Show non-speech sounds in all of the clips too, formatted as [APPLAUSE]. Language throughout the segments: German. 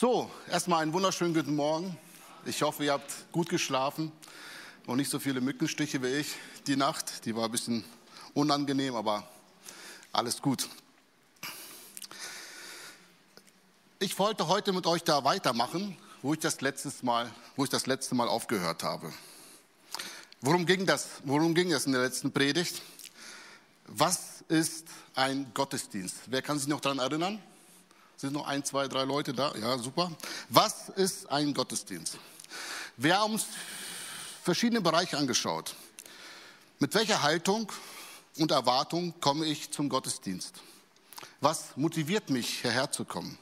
So, erstmal einen wunderschönen guten Morgen. Ich hoffe, ihr habt gut geschlafen und nicht so viele Mückenstiche wie ich die Nacht. Die war ein bisschen unangenehm, aber alles gut. Ich wollte heute mit euch da weitermachen, wo ich das, letztes Mal, wo ich das letzte Mal aufgehört habe. Worum ging das? Worum ging es in der letzten Predigt? Was ist ein Gottesdienst? Wer kann sich noch daran erinnern? Sind noch ein, zwei, drei Leute da? Ja, super. Was ist ein Gottesdienst? Wir haben uns verschiedene Bereiche angeschaut. Mit welcher Haltung und Erwartung komme ich zum Gottesdienst? Was motiviert mich, hierher zu kommen?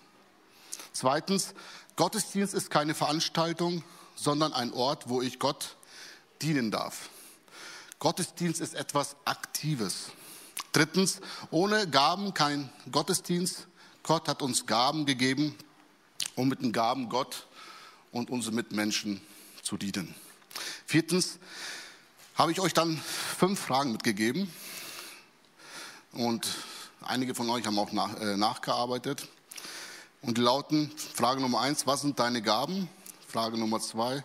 Zweitens, Gottesdienst ist keine Veranstaltung, sondern ein Ort, wo ich Gott dienen darf. Gottesdienst ist etwas Aktives. Drittens, ohne Gaben kein Gottesdienst. Gott hat uns Gaben gegeben, um mit den Gaben Gott und unsere Mitmenschen zu dienen. Viertens habe ich euch dann fünf Fragen mitgegeben und einige von euch haben auch nach, äh, nachgearbeitet. Und die lauten, Frage Nummer eins, was sind deine Gaben? Frage Nummer zwei,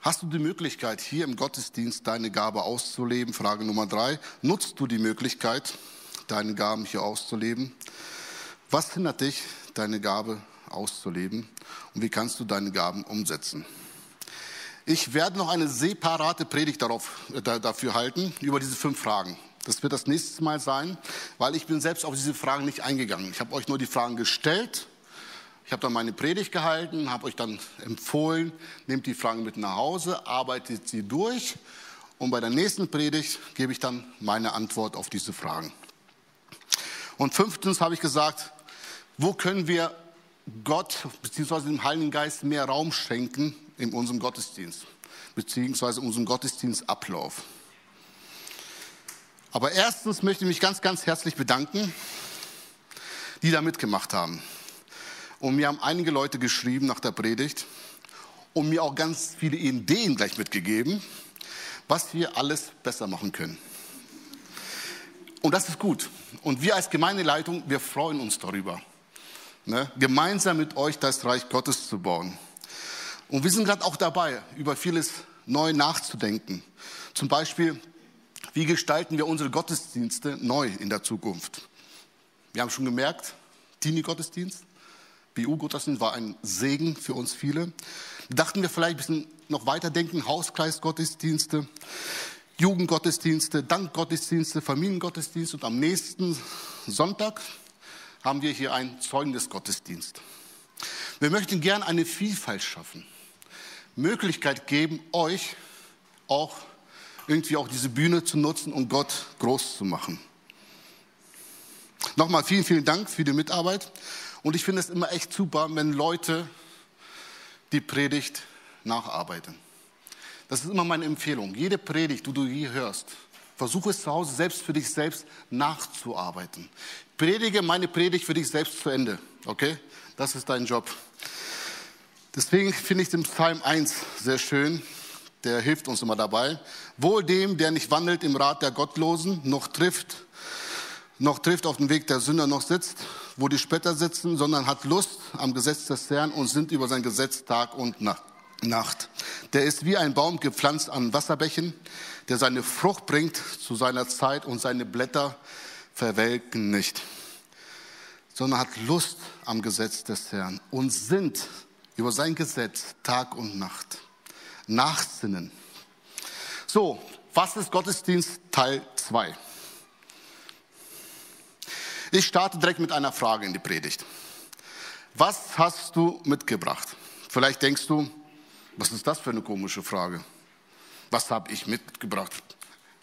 hast du die Möglichkeit, hier im Gottesdienst deine Gabe auszuleben? Frage Nummer drei, nutzt du die Möglichkeit, deine Gaben hier auszuleben? Was hindert dich, deine Gabe auszuleben und wie kannst du deine Gaben umsetzen? Ich werde noch eine separate Predigt darauf, äh, dafür halten, über diese fünf Fragen. Das wird das nächste Mal sein, weil ich bin selbst auf diese Fragen nicht eingegangen. Ich habe euch nur die Fragen gestellt. Ich habe dann meine Predigt gehalten, habe euch dann empfohlen, nehmt die Fragen mit nach Hause, arbeitet sie durch und bei der nächsten Predigt gebe ich dann meine Antwort auf diese Fragen. Und fünftens habe ich gesagt, wo können wir Gott bzw. dem Heiligen Geist mehr Raum schenken in unserem Gottesdienst bzw. unserem Gottesdienstablauf? Aber erstens möchte ich mich ganz, ganz herzlich bedanken, die da mitgemacht haben. Und mir haben einige Leute geschrieben nach der Predigt und mir auch ganz viele Ideen gleich mitgegeben, was wir alles besser machen können. Und das ist gut. Und wir als Gemeindeleitung, wir freuen uns darüber ne, gemeinsam mit euch das Reich Gottes zu bauen. Und wir sind gerade auch dabei, über vieles neu nachzudenken. Zum Beispiel, wie gestalten wir unsere Gottesdienste neu in der Zukunft? Wir haben schon gemerkt, Teenie-Gottesdienst, BU-Gottesdienst war ein Segen für uns viele. Dachten wir vielleicht ein bisschen noch weiterdenken, Hauskreisgottesdienste, Jugendgottesdienste, Dankgottesdienste, Familiengottesdienste und am nächsten Sonntag haben wir hier einen Zeugnisgottesdienst. Wir möchten gern eine Vielfalt schaffen, Möglichkeit geben, euch auch irgendwie auch diese Bühne zu nutzen und Gott groß zu machen. Nochmal vielen, vielen Dank für die Mitarbeit. Und ich finde es immer echt super, wenn Leute die Predigt nacharbeiten. Das ist immer meine Empfehlung. Jede Predigt, die du hier hörst, versuche es zu Hause selbst für dich selbst nachzuarbeiten predige meine Predigt für dich selbst zu Ende. Okay? Das ist dein Job. Deswegen finde ich den Psalm 1 sehr schön. Der hilft uns immer dabei. Wohl dem, der nicht wandelt im Rat der Gottlosen, noch trifft, noch trifft auf den Weg der Sünder, noch sitzt, wo die Spötter sitzen, sondern hat Lust am Gesetz des Herrn und sind über sein Gesetz Tag und Nacht. Der ist wie ein Baum gepflanzt an Wasserbächen, der seine Frucht bringt zu seiner Zeit und seine Blätter verwelken nicht, sondern hat Lust am Gesetz des Herrn und sind über sein Gesetz Tag und Nacht. Nachsinnen. So, was ist Gottesdienst Teil 2? Ich starte direkt mit einer Frage in die Predigt. Was hast du mitgebracht? Vielleicht denkst du, was ist das für eine komische Frage? Was habe ich mitgebracht?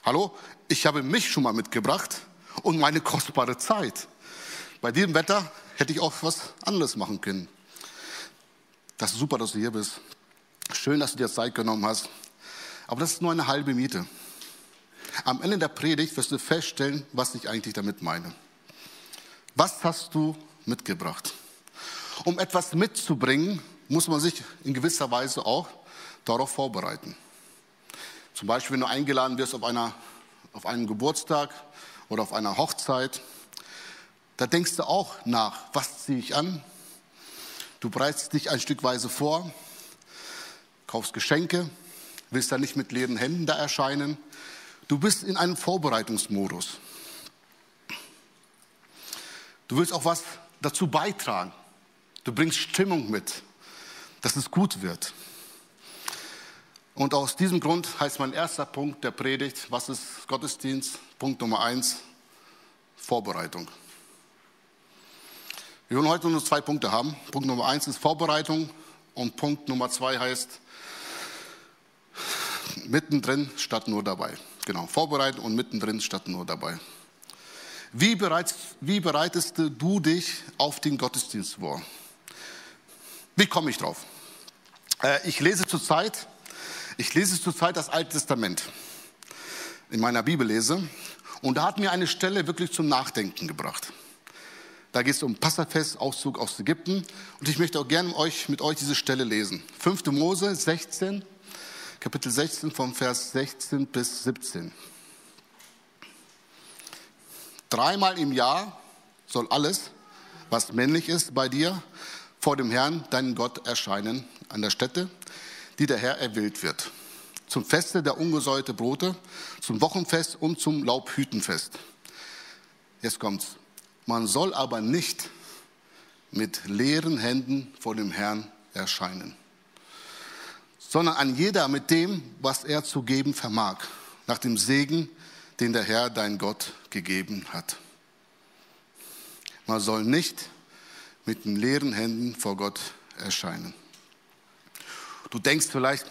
Hallo, ich habe mich schon mal mitgebracht und meine kostbare Zeit. Bei diesem Wetter hätte ich auch was anderes machen können. Das ist super, dass du hier bist. Schön, dass du dir Zeit genommen hast. Aber das ist nur eine halbe Miete. Am Ende der Predigt wirst du feststellen, was ich eigentlich damit meine. Was hast du mitgebracht? Um etwas mitzubringen, muss man sich in gewisser Weise auch darauf vorbereiten. Zum Beispiel, wenn du eingeladen wirst auf, einer, auf einen Geburtstag oder auf einer Hochzeit, da denkst du auch nach, was ziehe ich an? Du bereitest dich ein Stückweise vor, kaufst Geschenke, willst dann nicht mit leeren Händen da erscheinen. Du bist in einem Vorbereitungsmodus. Du willst auch was dazu beitragen. Du bringst Stimmung mit, dass es gut wird. Und aus diesem Grund heißt mein erster Punkt der Predigt, was ist Gottesdienst? Punkt Nummer eins, Vorbereitung. Wir wollen heute nur zwei Punkte haben. Punkt Nummer eins ist Vorbereitung und Punkt Nummer zwei heißt mittendrin statt nur dabei. Genau, vorbereiten und mittendrin statt nur dabei. Wie, bereits, wie bereitest du dich auf den Gottesdienst vor? Wie komme ich drauf? Äh, ich lese zurzeit, ich lese zurzeit das Alte Testament in meiner Bibel lese und da hat mir eine Stelle wirklich zum Nachdenken gebracht. Da geht es um Passafest, Auszug aus Ägypten und ich möchte auch gerne euch, mit euch diese Stelle lesen. 5. Mose 16, Kapitel 16 vom Vers 16 bis 17. Dreimal im Jahr soll alles, was männlich ist bei dir, vor dem Herrn, deinen Gott, erscheinen an der Stätte, die der Herr erwählt wird. Zum Feste der ungesäuerte Brote, zum Wochenfest und zum Laubhütenfest. Jetzt kommt's. Man soll aber nicht mit leeren Händen vor dem Herrn erscheinen, sondern an jeder mit dem, was er zu geben vermag, nach dem Segen, den der Herr, dein Gott, gegeben hat. Man soll nicht mit leeren Händen vor Gott erscheinen. Du denkst vielleicht,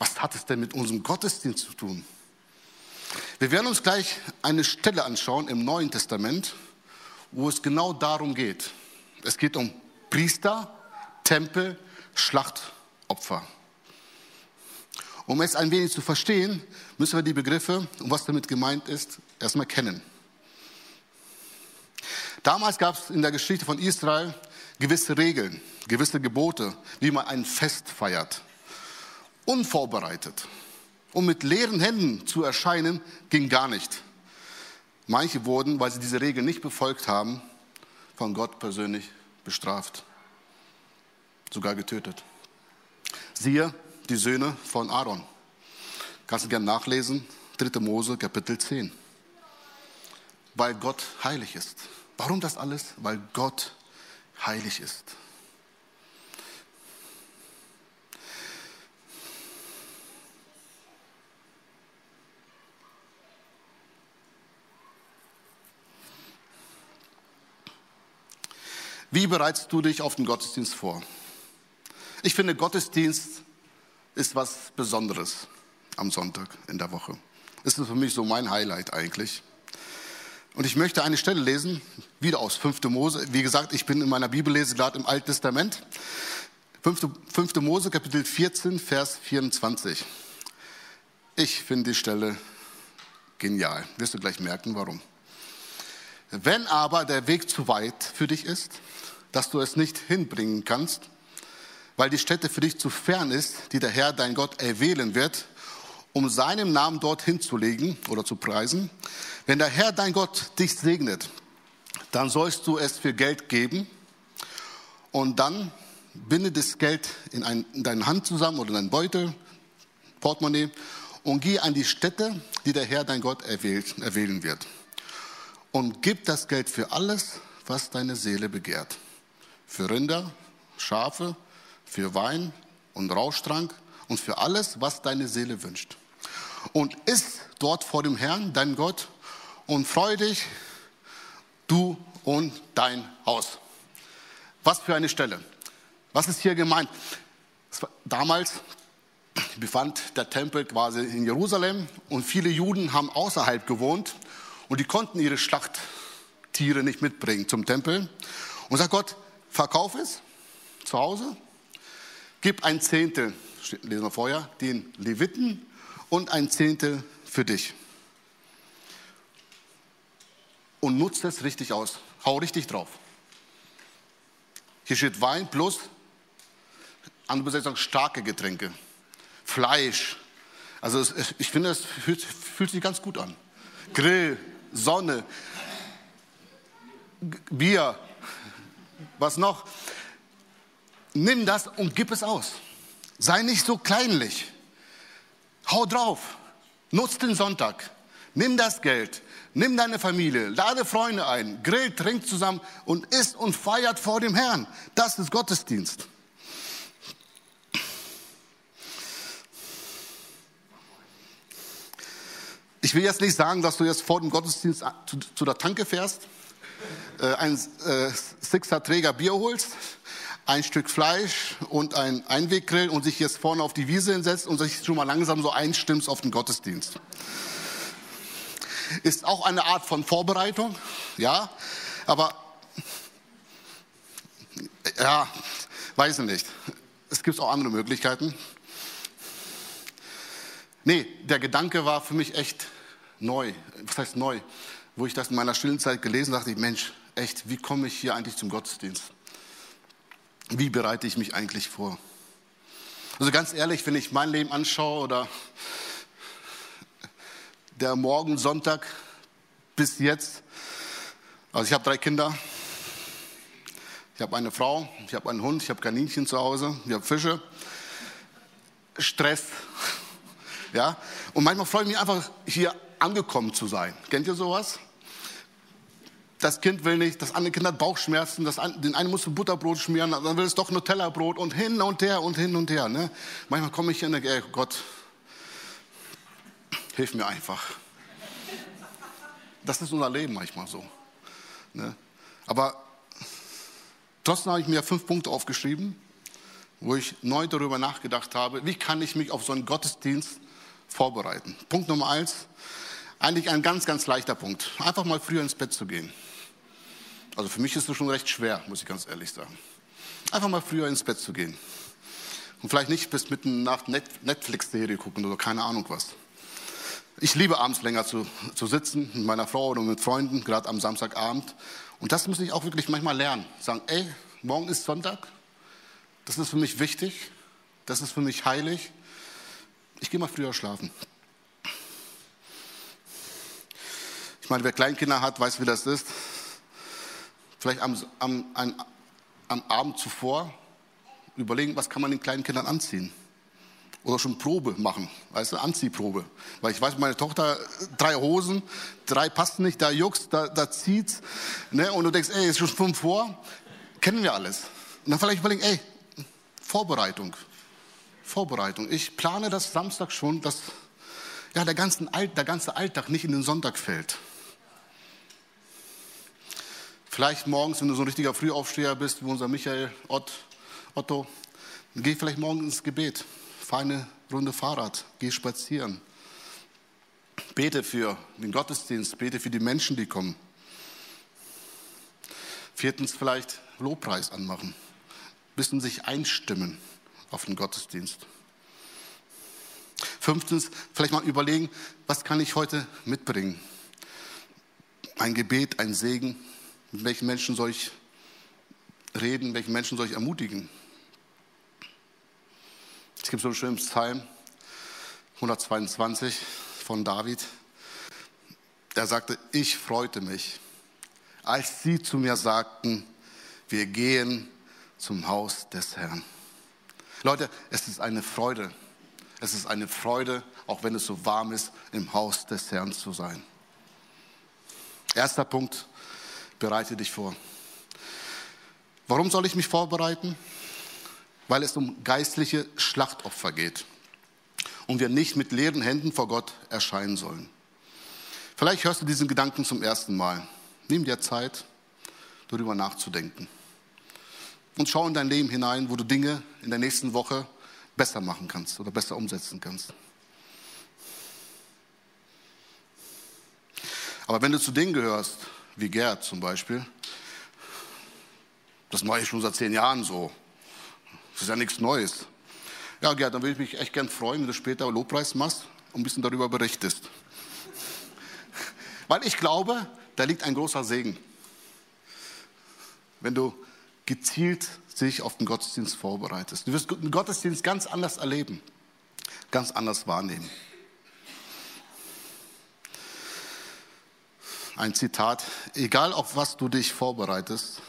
was hat es denn mit unserem Gottesdienst zu tun? Wir werden uns gleich eine Stelle anschauen im Neuen Testament, wo es genau darum geht. Es geht um Priester, Tempel, Schlachtopfer. Um es ein wenig zu verstehen, müssen wir die Begriffe und was damit gemeint ist, erstmal kennen. Damals gab es in der Geschichte von Israel gewisse Regeln, gewisse Gebote, wie man ein Fest feiert. Unvorbereitet und mit leeren Händen zu erscheinen, ging gar nicht. Manche wurden, weil sie diese Regeln nicht befolgt haben, von Gott persönlich bestraft, sogar getötet. Siehe die Söhne von Aaron. Kannst du gerne nachlesen, 3. Mose, Kapitel 10. Weil Gott heilig ist. Warum das alles? Weil Gott heilig ist. Wie bereitest du dich auf den Gottesdienst vor? Ich finde, Gottesdienst ist was Besonderes am Sonntag in der Woche. Das ist für mich so mein Highlight eigentlich. Und ich möchte eine Stelle lesen, wieder aus 5. Mose. Wie gesagt, ich bin in meiner Bibellese gerade im Alten Testament. 5. 5. Mose, Kapitel 14, Vers 24. Ich finde die Stelle genial. Wirst du gleich merken, warum. Wenn aber der Weg zu weit für dich ist, dass du es nicht hinbringen kannst, weil die Stätte für dich zu fern ist, die der Herr, dein Gott, erwählen wird, um seinen Namen dorthin zu legen oder zu preisen. Wenn der Herr, dein Gott, dich segnet, dann sollst du es für Geld geben und dann binde das Geld in, ein, in deine Hand zusammen oder in deinen Beutel, Portemonnaie und geh an die Stätte, die der Herr, dein Gott, erwählen wird. Und gib das Geld für alles, was deine Seele begehrt. Für Rinder, Schafe, für Wein und Rauschtrank und für alles, was deine Seele wünscht. Und iss dort vor dem Herrn, dein Gott, und freu dich, du und dein Haus. Was für eine Stelle. Was ist hier gemeint? Damals befand der Tempel quasi in Jerusalem und viele Juden haben außerhalb gewohnt und die konnten ihre Schlachttiere nicht mitbringen zum Tempel. Und sagt Gott, verkauf es zu Hause Gib ein Zehntel, lesen wir vorher, den Leviten und ein Zehntel für dich. Und nutzt es richtig aus. Hau richtig drauf. Hier steht Wein plus, andere Besetzung, starke Getränke. Fleisch. Also ich finde, es fühlt, fühlt sich ganz gut an. Grill, Sonne, Bier, was noch? nimm das und gib es aus. Sei nicht so kleinlich. Hau drauf. Nutz den Sonntag. Nimm das Geld. Nimm deine Familie. Lade Freunde ein. Grill, trink zusammen und isst und feiert vor dem Herrn. Das ist Gottesdienst. Ich will jetzt nicht sagen, dass du jetzt vor dem Gottesdienst zu, zu der Tanke fährst, äh, ein äh, Sixer Träger Bier holst, ein Stück Fleisch und ein Einweggrill und sich jetzt vorne auf die Wiese hinsetzt und sich schon mal langsam so einstimmst auf den Gottesdienst. Ist auch eine Art von Vorbereitung, ja, aber ja, weiß ich nicht. Es gibt auch andere Möglichkeiten. Nee, der Gedanke war für mich echt neu. Was heißt neu? Wo ich das in meiner stillen Zeit gelesen habe, dachte ich, Mensch, echt, wie komme ich hier eigentlich zum Gottesdienst? Wie bereite ich mich eigentlich vor? Also ganz ehrlich, wenn ich mein Leben anschaue oder der Morgen Sonntag bis jetzt, also ich habe drei Kinder, ich habe eine Frau, ich habe einen Hund, ich habe Kaninchen zu Hause, ich habe Fische, Stress, ja. Und manchmal freue ich mich einfach, hier angekommen zu sein. Kennt ihr sowas? Das Kind will nicht, das andere Kind hat Bauchschmerzen, das, den einen musst du Butterbrot schmieren, dann will es doch Nutella-Brot und hin und her und hin und her. Ne? Manchmal komme ich hier und denke, ey Gott, hilf mir einfach. Das ist unser Leben manchmal so. Ne? Aber trotzdem habe ich mir fünf Punkte aufgeschrieben, wo ich neu darüber nachgedacht habe, wie kann ich mich auf so einen Gottesdienst vorbereiten. Punkt Nummer eins, eigentlich ein ganz, ganz leichter Punkt. Einfach mal früher ins Bett zu gehen. Also für mich ist es schon recht schwer, muss ich ganz ehrlich sagen. Einfach mal früher ins Bett zu gehen. Und vielleicht nicht bis mitten nach Netflix-Serie gucken oder keine Ahnung was. Ich liebe abends länger zu, zu sitzen mit meiner Frau oder mit Freunden, gerade am Samstagabend. Und das muss ich auch wirklich manchmal lernen. Sagen, ey, morgen ist Sonntag. Das ist für mich wichtig. Das ist für mich heilig. Ich gehe mal früher schlafen. Ich meine, wer Kleinkinder hat, weiß, wie das ist. Vielleicht am, am, am, am Abend zuvor überlegen, was kann man den kleinen Kindern anziehen. Oder schon Probe machen, weißt du, Anziehprobe. Weil ich weiß, meine Tochter, drei Hosen, drei passen nicht, da juckst, da, da zieht's. Ne? Und du denkst, ey, ist schon fünf vor, kennen wir alles. Und dann vielleicht überlegen, ey, Vorbereitung. Vorbereitung. Ich plane das Samstag schon, dass ja, der, ganzen Alt, der ganze Alltag nicht in den Sonntag fällt. Vielleicht morgens, wenn du so ein richtiger Frühaufsteher bist, wie unser Michael Ott, Otto, geh vielleicht morgen ins Gebet, fahr eine Runde Fahrrad, geh spazieren. Bete für den Gottesdienst, bete für die Menschen, die kommen. Viertens vielleicht Lobpreis anmachen, bisschen sich einstimmen auf den Gottesdienst. Fünftens, vielleicht mal überlegen, was kann ich heute mitbringen? Ein Gebet, ein Segen. Mit welchen Menschen soll ich reden? Welchen Menschen soll ich ermutigen? Es gibt so einen schönen Psalm, 122 von David. Er sagte, ich freute mich, als sie zu mir sagten, wir gehen zum Haus des Herrn. Leute, es ist eine Freude. Es ist eine Freude, auch wenn es so warm ist, im Haus des Herrn zu sein. Erster Punkt, bereite dich vor. Warum soll ich mich vorbereiten? Weil es um geistliche Schlachtopfer geht und wir nicht mit leeren Händen vor Gott erscheinen sollen. Vielleicht hörst du diesen Gedanken zum ersten Mal. Nimm dir Zeit, darüber nachzudenken und schau in dein Leben hinein, wo du Dinge in der nächsten Woche besser machen kannst oder besser umsetzen kannst. Aber wenn du zu denen gehörst, wie Gerd zum Beispiel, das mache ich schon seit zehn Jahren so. Das ist ja nichts Neues. Ja, Gerd, dann würde ich mich echt gern freuen, wenn du später Lobpreis machst und ein bisschen darüber berichtest. Weil ich glaube, da liegt ein großer Segen. Wenn du gezielt sich auf den Gottesdienst vorbereitest. Du wirst den Gottesdienst ganz anders erleben, ganz anders wahrnehmen. Ein Zitat, egal auf was du dich vorbereitest,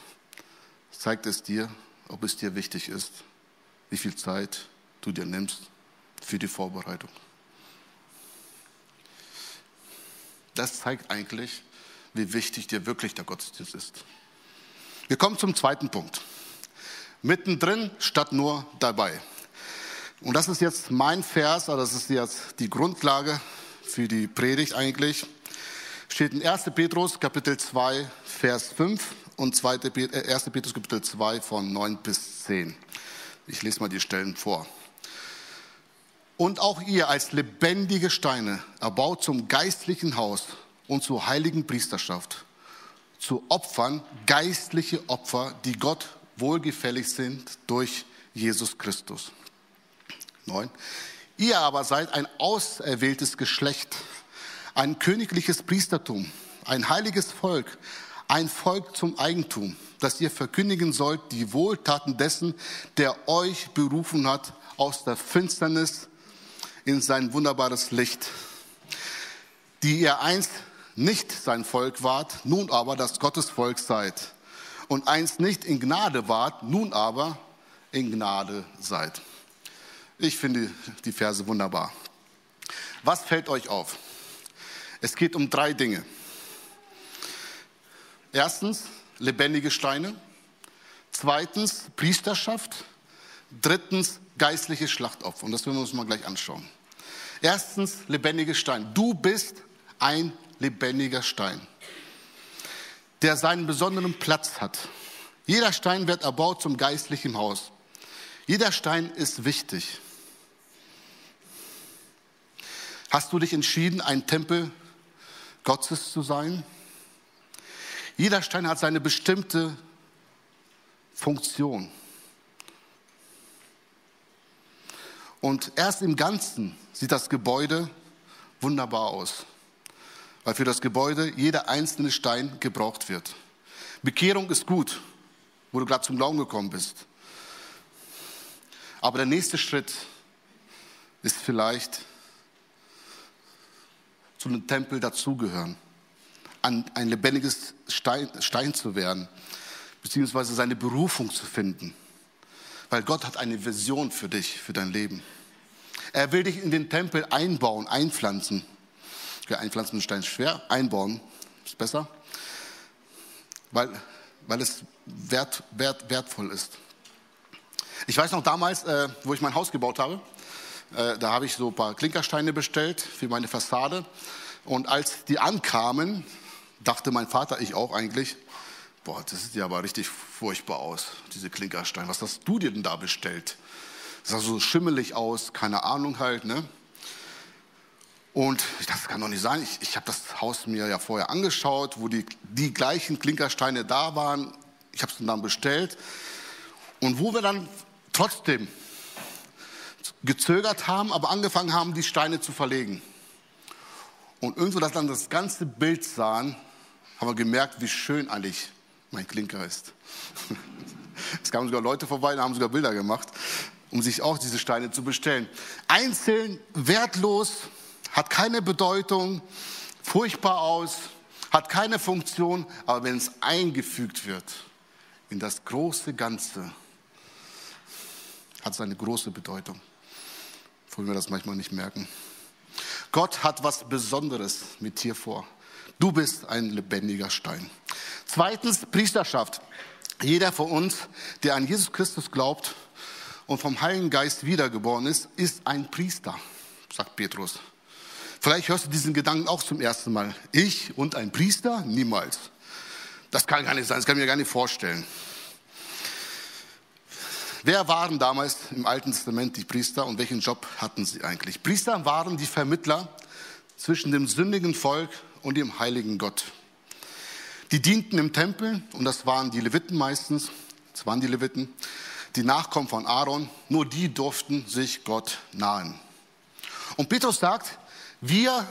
zeigt es dir, ob es dir wichtig ist, wie viel Zeit du dir nimmst für die Vorbereitung. Das zeigt eigentlich, wie wichtig dir wirklich der Gottesdienst ist. Wir kommen zum zweiten Punkt. Mittendrin statt nur dabei. Und das ist jetzt mein Vers, also das ist jetzt die Grundlage für die Predigt eigentlich. Steht in 1. Petrus Kapitel 2, Vers 5 und 2. 1. Äh, Petrus Kapitel 2 von 9 bis 10. Ich lese mal die Stellen vor. Und auch ihr als lebendige Steine erbaut zum geistlichen Haus und zur heiligen Priesterschaft, zu Opfern, geistliche Opfer, die Gott wohlgefällig sind durch Jesus Christus. 9. Ihr aber seid ein auserwähltes Geschlecht, ein königliches Priestertum, ein heiliges Volk, ein Volk zum Eigentum, dass ihr verkündigen sollt die Wohltaten dessen, der euch berufen hat aus der Finsternis in sein wunderbares Licht, die ihr einst nicht sein Volk wart, nun aber das Gottesvolk seid. Und einst nicht in Gnade wart, nun aber in Gnade seid. Ich finde die Verse wunderbar. Was fällt euch auf? Es geht um drei Dinge. Erstens lebendige Steine. Zweitens Priesterschaft. Drittens geistliche Schlachtopfer. Und das werden wir uns mal gleich anschauen. Erstens lebendige Steine. Du bist ein lebendiger Stein, der seinen besonderen Platz hat. Jeder Stein wird erbaut zum geistlichen Haus. Jeder Stein ist wichtig. Hast du dich entschieden, ein Tempel Gottes zu sein? Jeder Stein hat seine bestimmte Funktion. Und erst im Ganzen sieht das Gebäude wunderbar aus weil für das Gebäude jeder einzelne Stein gebraucht wird. Bekehrung ist gut, wo du gerade zum Glauben gekommen bist. Aber der nächste Schritt ist vielleicht zu einem Tempel dazugehören, ein lebendiges Stein, Stein zu werden, beziehungsweise seine Berufung zu finden. Weil Gott hat eine Vision für dich, für dein Leben. Er will dich in den Tempel einbauen, einpflanzen. Ja, einpflanzen ist Stein schwer, einbauen ist besser, weil, weil es wert, wert, wertvoll ist. Ich weiß noch damals, äh, wo ich mein Haus gebaut habe, äh, da habe ich so ein paar Klinkersteine bestellt für meine Fassade. Und als die ankamen, dachte mein Vater, ich auch eigentlich, boah, das sieht ja aber richtig furchtbar aus, diese Klinkersteine. Was hast du dir denn da bestellt? Das sah so schimmelig aus, keine Ahnung halt, ne? Und ich dachte, das kann doch nicht sein. Ich, ich habe das Haus mir ja vorher angeschaut, wo die, die gleichen Klinkersteine da waren. Ich habe es dann bestellt. Und wo wir dann trotzdem gezögert haben, aber angefangen haben, die Steine zu verlegen. Und irgendwo, dass dann das ganze Bild sahen, haben wir gemerkt, wie schön eigentlich mein Klinker ist. [LAUGHS] Es kamen sogar Leute vorbei, da haben sogar Bilder gemacht, um sich auch diese Steine zu bestellen. Einzeln, wertlos, hat keine Bedeutung, furchtbar aus, hat keine Funktion, aber wenn es eingefügt wird in das große Ganze, hat es eine große Bedeutung. Obwohl wir das manchmal nicht merken. Gott hat was Besonderes mit dir vor. Du bist ein lebendiger Stein. Zweitens, Priesterschaft. Jeder von uns, der an Jesus Christus glaubt und vom Heiligen Geist wiedergeboren ist, ist ein Priester, sagt Petrus. Vielleicht hörst du diesen Gedanken auch zum ersten Mal. Ich und ein Priester? Niemals. Das kann gar nicht sein, das kann ich mir gar nicht vorstellen. Wer waren damals im Alten Testament die Priester und welchen Job hatten sie eigentlich? Priester waren die Vermittler zwischen dem sündigen Volk und dem heiligen Gott. Die dienten im Tempel und das waren die Leviten meistens, das waren die Leviten, die Nachkommen von Aaron, nur die durften sich Gott nahen. Und Petrus sagt, wir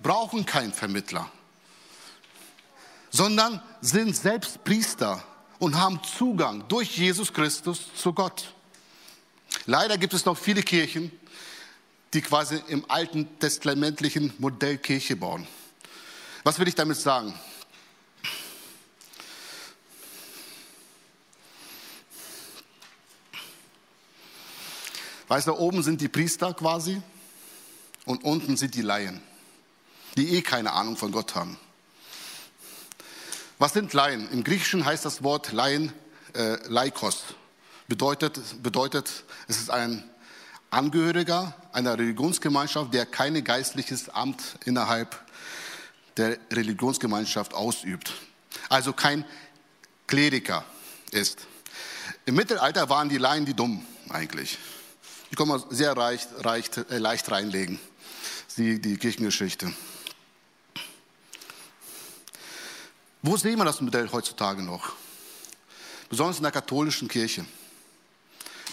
brauchen keinen Vermittler, sondern sind selbst Priester und haben Zugang durch Jesus Christus zu Gott. Leider gibt es noch viele Kirchen, die quasi im alten testamentlichen Modell Kirche bauen. Was will ich damit sagen? Weißt du, oben sind die Priester quasi und unten sind die Laien, die eh keine Ahnung von Gott haben. Was sind Laien? Im Griechischen heißt das Wort Laien äh, Laikos. Bedeutet, bedeutet, es ist ein Angehöriger einer Religionsgemeinschaft, der kein geistliches Amt innerhalb der Religionsgemeinschaft ausübt. Also kein Kleriker ist. Im Mittelalter waren die Laien die dumm eigentlich. Die kann man sehr leicht, leicht, äh, leicht reinlegen, die, die Kirchengeschichte. Wo sehen wir das Modell heutzutage noch? Besonders in der katholischen Kirche.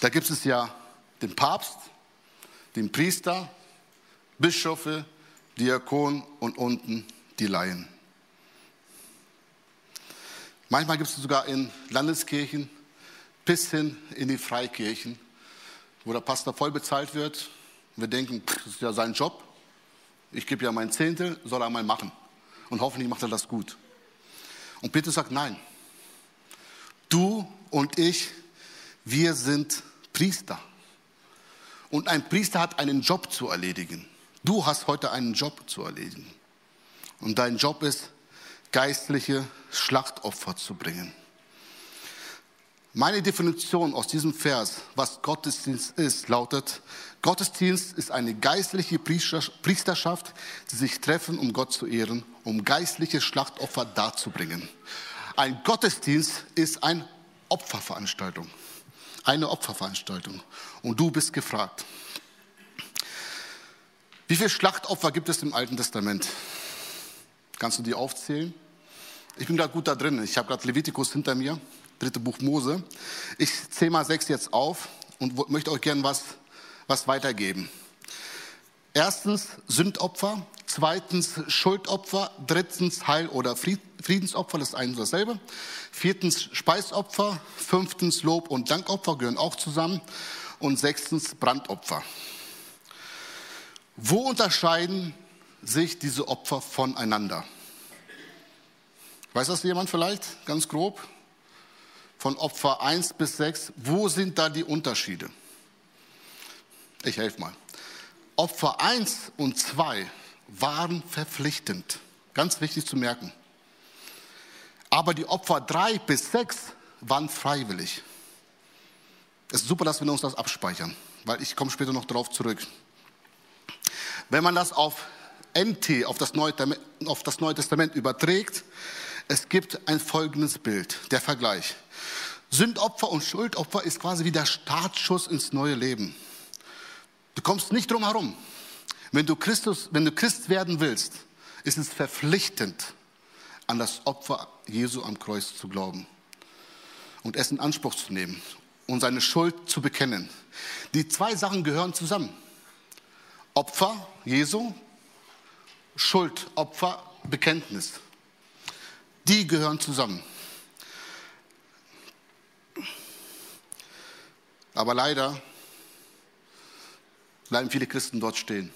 Da gibt es ja den Papst, den Priester, Bischöfe, Diakon und unten die Laien. Manchmal gibt es sogar in Landeskirchen bis hin in die Freikirchen, wo der Pastor voll bezahlt wird. Wir denken, das ist ja sein Job. Ich gebe ja mein Zehntel, soll er mal machen. Und hoffentlich macht er das gut. Und Petrus sagt, nein. Du und ich, wir sind Priester. Und ein Priester hat einen Job zu erledigen. Du hast heute einen Job zu erledigen. Und dein Job ist, geistliche Schlachtopfer zu bringen. Meine Definition aus diesem Vers, was Gottesdienst ist, lautet, Gottesdienst ist eine geistliche Priesterschaft, die sich treffen, um Gott zu ehren, um geistliche Schlachtopfer darzubringen. Ein Gottesdienst ist eine Opferveranstaltung. Eine Opferveranstaltung. Und du bist gefragt. Wie viele Schlachtopfer gibt es im Alten Testament? Kannst du die aufzählen? Ich bin gerade gut da drin. Ich habe gerade Levitikus hinter mir dritte Buch Mose. Ich zähle mal sechs jetzt auf und möchte euch gerne was, was weitergeben. Erstens Sündopfer, zweitens Schuldopfer, drittens Heil- oder Friedensopfer, das ist ein und dasselbe. Viertens Speisopfer, fünftens Lob- und Dankopfer gehören auch zusammen und sechstens Brandopfer. Wo unterscheiden sich diese Opfer voneinander? Weiß das jemand vielleicht, ganz grob? Von Opfer 1 bis 6, wo sind da die Unterschiede? Ich helfe mal. Opfer 1 und 2 waren verpflichtend. Ganz wichtig zu merken. Aber die Opfer 3 bis 6 waren freiwillig. Es ist super, dass wir uns das abspeichern, weil ich komme später noch darauf zurück. Wenn man das auf NT, auf das, Neue, auf das Neue Testament überträgt, es gibt ein folgendes Bild, der Vergleich. Sündopfer und Schuldopfer ist quasi wie der Startschuss ins neue Leben. Du kommst nicht drum herum. Wenn du, Christus, wenn du Christ werden willst, ist es verpflichtend, an das Opfer Jesu am Kreuz zu glauben und es in Anspruch zu nehmen und seine Schuld zu bekennen. Die zwei Sachen gehören zusammen. Opfer Jesu, Schuld, Opfer, Bekenntnis. Die gehören zusammen. Aber leider bleiben viele Christen dort stehen.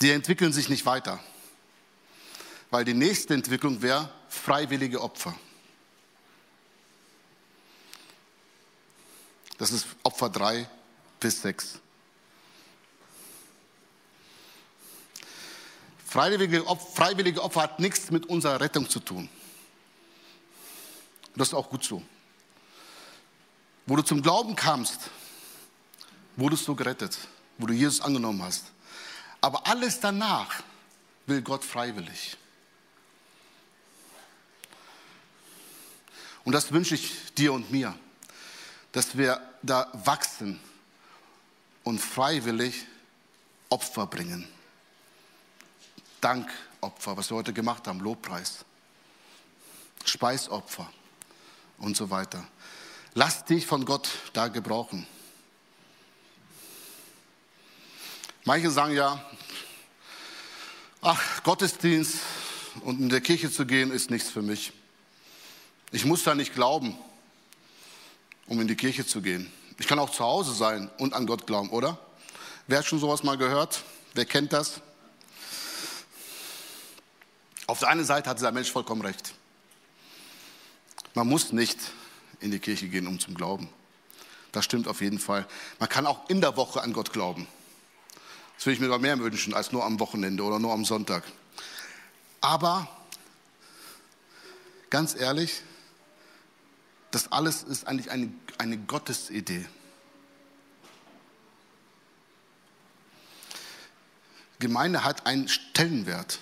Die entwickeln sich nicht weiter, weil die nächste Entwicklung wäre freiwillige Opfer. Das ist Opfer 3 bis 6. Freiwillige, freiwillige Opfer hat nichts mit unserer Rettung zu tun. Das ist auch gut so. Wo du zum Glauben kamst, wurdest du gerettet, wo du Jesus angenommen hast. Aber alles danach will Gott freiwillig. Und das wünsche ich dir und mir, dass wir da wachsen und freiwillig Opfer bringen. Dankopfer, was wir heute gemacht haben, Lobpreis, Speisopfer und so weiter. Lass dich von Gott da gebrauchen. Manche sagen ja, ach, Gottesdienst und in der Kirche zu gehen ist nichts für mich. Ich muss da nicht glauben, um in die Kirche zu gehen. Ich kann auch zu Hause sein und an Gott glauben, oder? Wer hat schon sowas mal gehört? Wer kennt das? Auf der einen Seite hat dieser Mensch vollkommen recht. Man muss nicht in die Kirche gehen, um zum Glauben. Das stimmt auf jeden Fall. Man kann auch in der Woche an Gott glauben. Das würde ich mir aber mehr wünschen als nur am Wochenende oder nur am Sonntag. Aber ganz ehrlich, das alles ist eigentlich eine, eine Gottesidee. Gemeinde hat einen Stellenwert,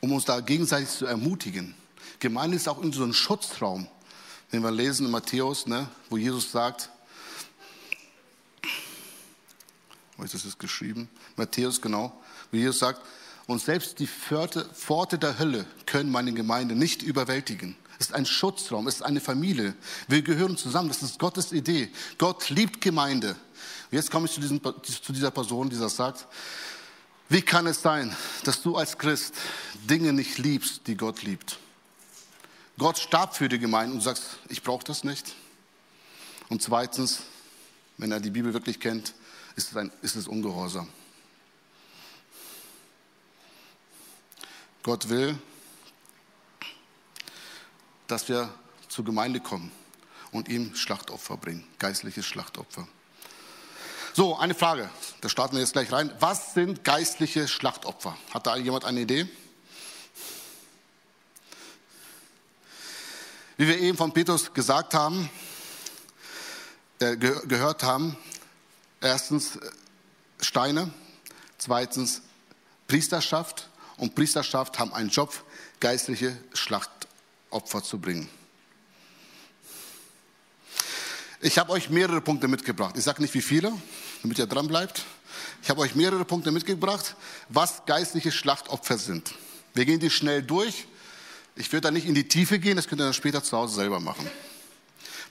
um uns da gegenseitig zu ermutigen. Gemeinde ist auch in so einem Schutzraum, den wir lesen in Matthäus, ne, wo Jesus sagt, wo ist das jetzt geschrieben? Matthäus, genau, wie Jesus sagt, und selbst die Pforte, Pforte der Hölle können meine Gemeinde nicht überwältigen. Es ist ein Schutzraum, es ist eine Familie. Wir gehören zusammen, das ist Gottes Idee. Gott liebt Gemeinde. Und jetzt komme ich zu, diesem, zu dieser Person, die das sagt. Wie kann es sein, dass du als Christ Dinge nicht liebst, die Gott liebt? Gott starb für die Gemeinde und du sagst, ich brauche das nicht. Und zweitens, wenn er die Bibel wirklich kennt, ist es, ein, ist es Ungehorsam. Gott will, dass wir zur Gemeinde kommen und ihm Schlachtopfer bringen, geistliches Schlachtopfer. So, eine Frage, da starten wir jetzt gleich rein. Was sind geistliche Schlachtopfer? Hat da jemand eine Idee? Wie wir eben von Petrus gesagt haben, äh, ge gehört haben, erstens äh, Steine, zweitens Priesterschaft und Priesterschaft haben einen Job, geistliche Schlachtopfer zu bringen. Ich habe euch mehrere Punkte mitgebracht. Ich sage nicht wie viele, damit ihr dran bleibt. Ich habe euch mehrere Punkte mitgebracht, was geistliche Schlachtopfer sind. Wir gehen die schnell durch. Ich werde da nicht in die Tiefe gehen, das könnt ihr dann später zu Hause selber machen.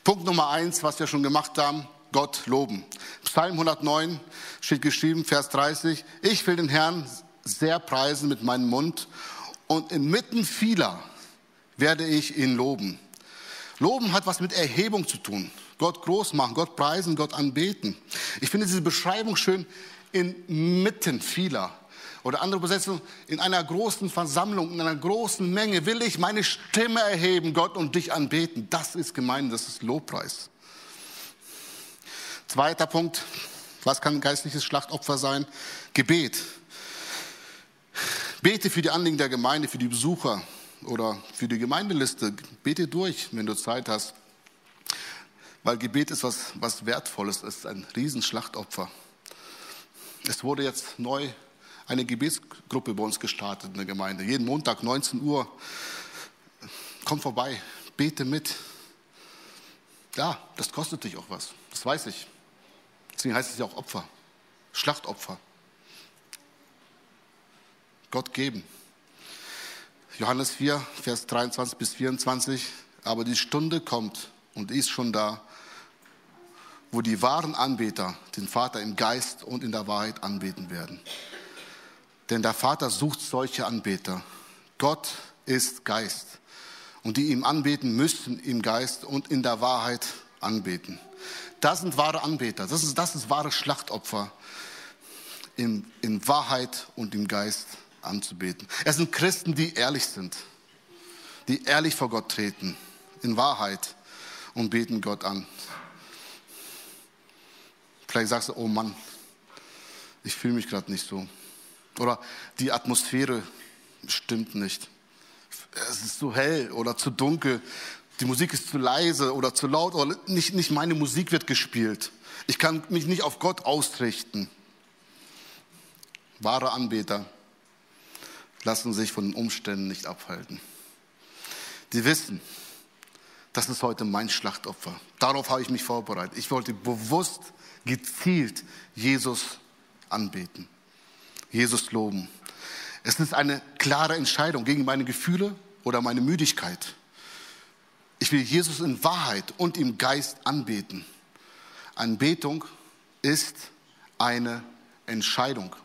Punkt Nummer eins, was wir schon gemacht haben, Gott loben. Psalm 109 steht geschrieben, Vers 30, ich will den Herrn sehr preisen mit meinem Mund und inmitten vieler werde ich ihn loben. Loben hat was mit Erhebung zu tun. Gott groß machen, Gott preisen, Gott anbeten. Ich finde diese Beschreibung schön inmitten vieler. Oder andere Übersetzung, in einer großen Versammlung, in einer großen Menge will ich meine Stimme erheben, Gott, und dich anbeten. Das ist Gemeinde, das ist Lobpreis. Zweiter Punkt, was kann ein geistliches Schlachtopfer sein? Gebet. Bete für die Anliegen der Gemeinde, für die Besucher oder für die Gemeindeliste. Bete durch, wenn du Zeit hast. Weil Gebet ist was, was Wertvolles, es ist ein Riesenschlachtopfer. Es wurde jetzt neu eine Gebetsgruppe bei uns gestartet in der Gemeinde. Jeden Montag 19 Uhr. Komm vorbei, bete mit. Ja, das kostet dich auch was. Das weiß ich. Deswegen heißt es ja auch Opfer, Schlachtopfer. Gott geben. Johannes 4, Vers 23 bis 24. Aber die Stunde kommt und ist schon da, wo die wahren Anbeter den Vater im Geist und in der Wahrheit anbeten werden. Denn der Vater sucht solche Anbeter. Gott ist Geist. Und die ihm anbeten, müssen im Geist und in der Wahrheit anbeten. Das sind wahre Anbeter. Das ist, das ist wahre Schlachtopfer. In, in Wahrheit und im Geist anzubeten. Es sind Christen, die ehrlich sind. Die ehrlich vor Gott treten. In Wahrheit. Und beten Gott an. Vielleicht sagst du, oh Mann, ich fühle mich gerade nicht so. Oder die Atmosphäre stimmt nicht. Es ist zu hell oder zu dunkel. Die Musik ist zu leise oder zu laut oder nicht, nicht meine Musik wird gespielt. Ich kann mich nicht auf Gott ausrichten. Wahre Anbeter lassen sich von den Umständen nicht abhalten. Die wissen, das ist heute mein Schlachtopfer. Darauf habe ich mich vorbereitet. Ich wollte bewusst gezielt Jesus anbeten, Jesus loben. Es ist eine klare Entscheidung gegen meine Gefühle oder meine Müdigkeit. Ich will Jesus in Wahrheit und im Geist anbeten. Anbetung ist eine Entscheidung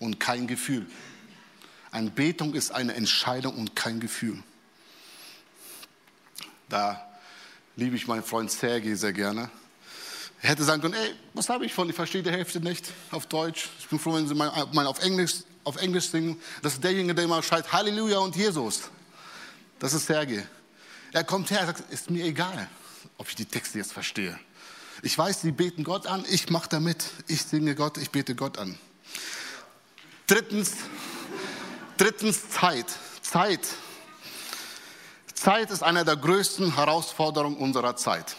und kein Gefühl. Anbetung ist eine Entscheidung und kein Gefühl. Da liebe ich meinen Freund Sergei sehr gerne. Er hätte sagen können, ey, was habe ich von, ich verstehe die Hälfte nicht auf Deutsch. Ich bin froh, wenn Sie mal, mal auf, Englisch, auf Englisch singen. Das ist derjenige, der immer schreit, Halleluja und Jesus. Das ist Sergei. Er kommt her, er sagt, ist mir egal. ob ich die Texte jetzt verstehe. Ich weiß, sie beten Gott an, ich mache damit, ich singe Gott, ich bete Gott an. Drittens, drittens Zeit. Zeit. Zeit ist eine der größten Herausforderungen unserer Zeit.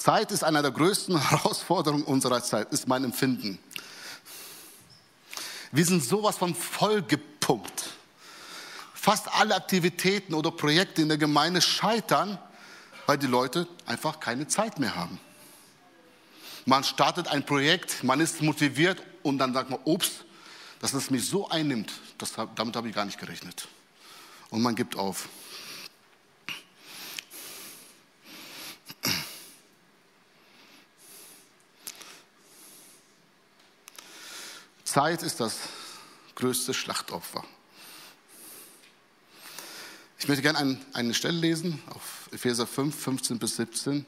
Zeit ist eine der größten [LAUGHS] Herausforderungen unserer Zeit, ist mein Empfinden. Wir sind sowas von vollgepumpt. Fast alle Aktivitäten oder Projekte in der Gemeinde scheitern, weil die Leute einfach keine Zeit mehr haben. Man startet ein Projekt, man ist motiviert und dann sagt man, ups, dass es mich so einnimmt, das, damit habe ich gar nicht gerechnet. Und man gibt auf. Zeit ist das größte Schlachtopfer. Ich möchte gerne eine Stelle lesen auf Epheser 5, 15 bis 17.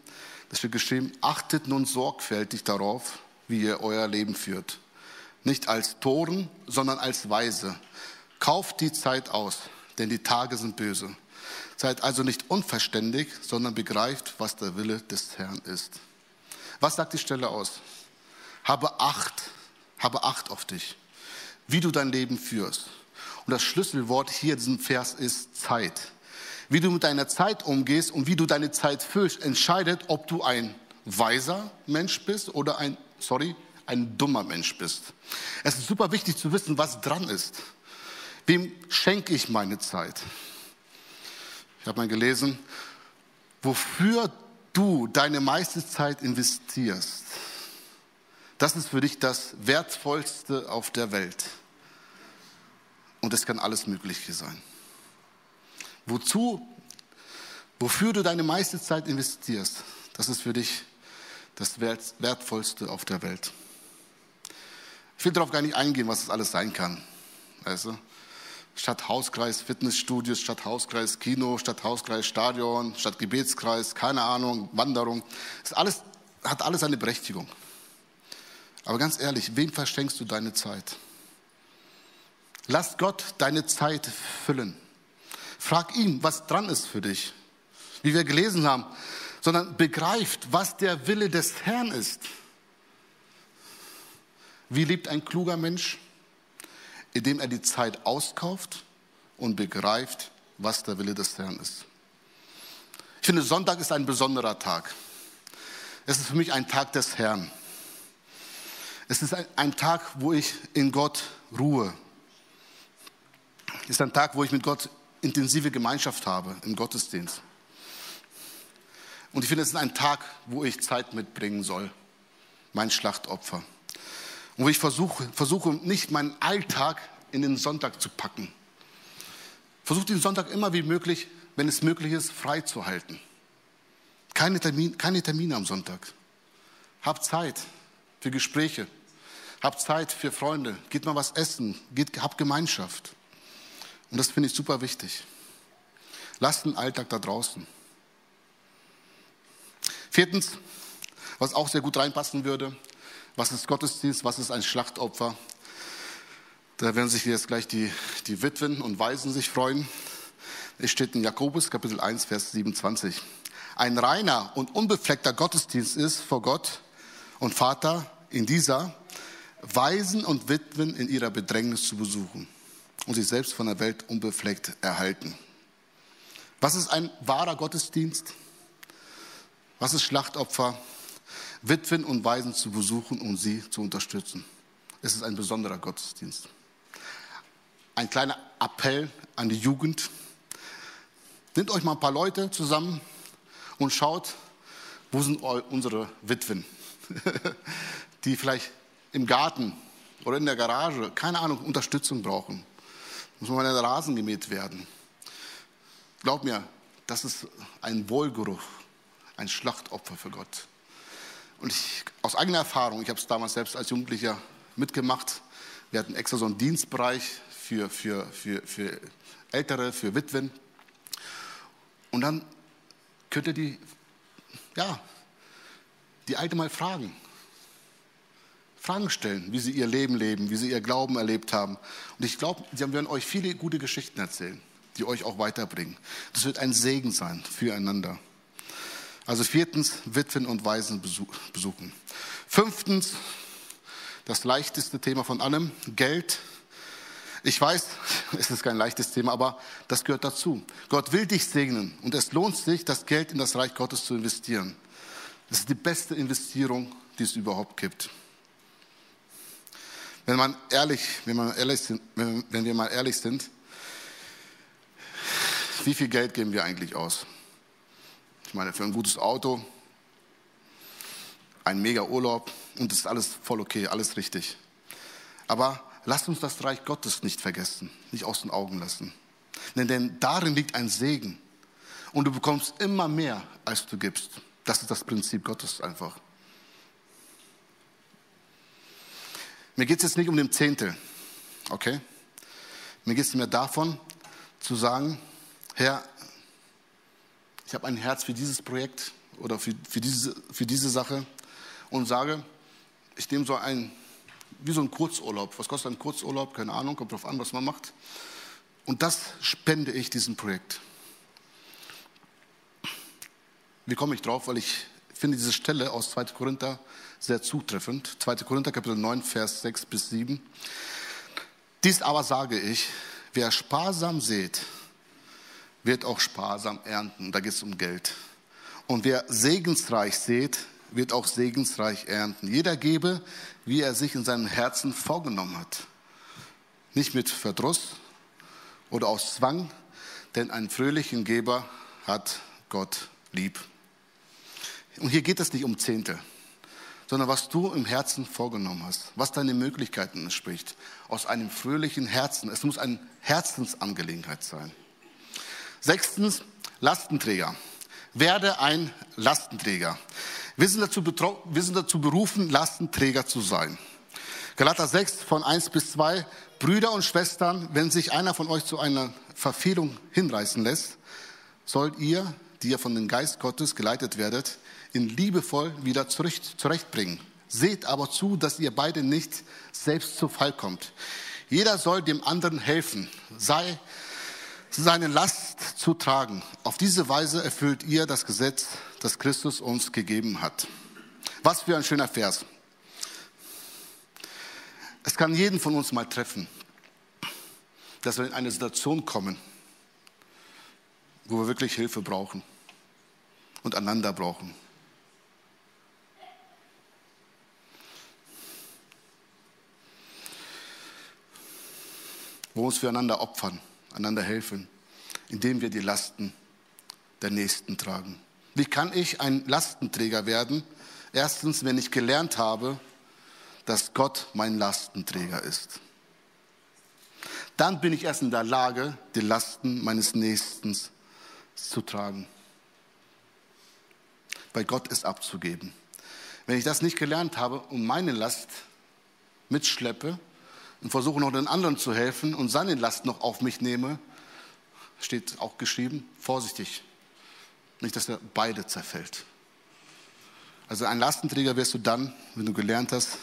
Da steht geschrieben, achtet nun sorgfältig darauf, wie ihr euer Leben führt. Nicht als Toren, sondern als Weise. Kauft die Zeit aus, denn die Tage sind böse. Seid also nicht unverständig, sondern begreift, was der Wille des Herrn ist. Was sagt die Stelle aus? Habe Acht habe Acht auf dich, wie du dein Leben führst. Und das Schlüsselwort hier in diesem Vers ist Zeit. Wie du mit deiner Zeit umgehst und wie du deine Zeit fühlst, entscheidet, ob du ein weiser Mensch bist oder ein, sorry, ein dummer Mensch bist. Es ist super wichtig zu wissen, was dran ist. Wem schenke ich meine Zeit? Ich habe mal gelesen, wofür du deine meiste Zeit investierst, das ist für dich das Wertvollste auf der Welt. Und es kann alles Mögliche sein. Wozu, wofür du deine meiste Zeit investierst, das ist für dich das Wertvollste auf der Welt. Ich will darauf gar nicht eingehen, was es alles sein kann. Weißt du? Statt Hauskreis Fitnessstudios, statt Hauskreis Kino, statt Hauskreis Stadion, statt Gebetskreis, keine Ahnung, Wanderung. Das alles, hat alles eine Berechtigung. Aber ganz ehrlich, wem verschenkst du deine Zeit? Lass Gott deine Zeit füllen. Frag ihn, was dran ist für dich, wie wir gelesen haben, sondern begreift, was der Wille des Herrn ist. Wie lebt ein kluger Mensch? Indem er die Zeit auskauft und begreift, was der Wille des Herrn ist. Ich finde, Sonntag ist ein besonderer Tag. Es ist für mich ein Tag des Herrn. Es ist ein, Tag, wo ich in Gott ruhe. Es ist ein Tag, wo ich mit Gott intensive Gemeinschaft habe im Gottesdienst. Und ich finde, es ist ein Tag, wo ich Zeit mitbringen soll, mein Schlachtopfer. Und wo ich versuche, versuche nicht meinen Alltag in den Sonntag zu packen. Versuche den Sonntag immer wie möglich, wenn es möglich ist, frei zu halten. Keine, Termin, keine Termine am Sonntag. Hab Zeit für Gespräche, Habt Zeit für Freunde, geht mal was essen, geht, habt Gemeinschaft. Und das finde ich super wichtig. Lasst den Alltag da draußen. Viertens, was auch sehr gut reinpassen würde, was ist Gottesdienst, was ist ein Schlachtopfer? Da werden sich jetzt gleich die, die Witwen und Waisen sich freuen. Es steht in Jakobus Kapitel 1, Vers 27. Ein reiner und unbefleckter Gottesdienst ist vor Gott und Vater in dieser Waisen und Witwen in ihrer Bedrängnis zu besuchen und sich selbst von der Welt unbefleckt erhalten. Was ist ein wahrer Gottesdienst? Was ist Schlachtopfer? Witwen und Waisen zu besuchen und sie zu unterstützen. Es ist ein besonderer Gottesdienst. Ein kleiner Appell an die Jugend. Nehmt euch mal ein paar Leute zusammen und schaut, wo sind unsere Witwen, [LAUGHS] die vielleicht im Garten oder in der Garage, keine Ahnung, Unterstützung brauchen. Muss mal der Rasen gemäht werden. Glaub mir, das ist ein Wohlgeruch, ein Schlachtopfer für Gott. Und ich, aus eigener Erfahrung, ich habe es damals selbst als Jugendlicher mitgemacht, wir hatten extra so einen Dienstbereich für, für, für, für Ältere, für Witwen. Und dann könnt ihr die, ja, die Alte mal fragen, Fragen stellen, wie sie ihr Leben leben, wie sie ihr Glauben erlebt haben. Und ich glaube, sie werden euch viele gute Geschichten erzählen, die euch auch weiterbringen. Das wird ein Segen sein füreinander. Also viertens, Witwen und Waisen besuchen. Fünftens, das leichteste Thema von allem, Geld. Ich weiß, [LAUGHS] es ist kein leichtes Thema, aber das gehört dazu. Gott will dich segnen und es lohnt sich, das Geld in das Reich Gottes zu investieren. Das ist die beste Investierung, die es überhaupt gibt. Wenn man ehrlich, wenn, man ehrlich sind, wenn, wenn wir mal ehrlich sind, wie viel Geld geben wir eigentlich aus? Ich meine, für ein gutes Auto, ein mega Urlaub und das ist alles voll okay, alles richtig. Aber lasst uns das Reich Gottes nicht vergessen, nicht aus den Augen lassen. Denn, denn darin liegt ein Segen. Und du bekommst immer mehr, als du gibst. Das ist das Prinzip Gottes einfach. Mir geht es jetzt nicht um den Zehntel, okay? Mir geht es mir davon, zu sagen, Herr, ich habe ein Herz für dieses Projekt oder für, für, diese, für diese Sache und sage, ich nehme so ein, wie so ein Kurzurlaub. Was kostet ein Kurzurlaub? Keine Ahnung, kommt drauf an, was man macht. Und das spende ich diesem Projekt. Wie komme ich drauf? Weil ich finde diese Stelle aus 2. Korinther sehr zutreffend. 2. Korinther Kapitel 9, Vers 6 bis 7. Dies aber sage ich, wer sparsam sät, wird auch sparsam ernten. Da geht es um Geld. Und wer segensreich sät, wird auch segensreich ernten. Jeder gebe, wie er sich in seinem Herzen vorgenommen hat. Nicht mit Verdruss oder aus Zwang, denn einen fröhlichen Geber hat Gott lieb. Und hier geht es nicht um Zehnte, sondern was du im Herzen vorgenommen hast, was deine Möglichkeiten entspricht, aus einem fröhlichen Herzen. Es muss eine Herzensangelegenheit sein. Sechstens, Lastenträger. Werde ein Lastenträger. Wir sind, dazu wir sind dazu berufen, Lastenträger zu sein. Galater 6 von 1 bis 2. Brüder und Schwestern, wenn sich einer von euch zu einer Verfehlung hinreißen lässt, sollt ihr, die ihr von dem Geist Gottes geleitet werdet, ihn liebevoll wieder zurecht, zurechtbringen. Seht aber zu, dass ihr beide nicht selbst zu Fall kommt. Jeder soll dem anderen helfen, sei seine Last zu tragen. Auf diese Weise erfüllt ihr das Gesetz, das Christus uns gegeben hat. Was für ein schöner Vers. Es kann jeden von uns mal treffen, dass wir in eine Situation kommen, wo wir wirklich Hilfe brauchen und einander brauchen. Wo wir uns füreinander opfern einander helfen, indem wir die Lasten der Nächsten tragen. Wie kann ich ein Lastenträger werden? Erstens, wenn ich gelernt habe, dass Gott mein Lastenträger ist. Dann bin ich erst in der Lage, die Lasten meines Nächsten zu tragen. Bei Gott ist abzugeben. Wenn ich das nicht gelernt habe und meine Last mitschleppe, und versuche noch den anderen zu helfen und seine Last noch auf mich nehme, steht auch geschrieben, vorsichtig, nicht, dass er beide zerfällt. Also ein Lastenträger wirst du dann, wenn du gelernt hast,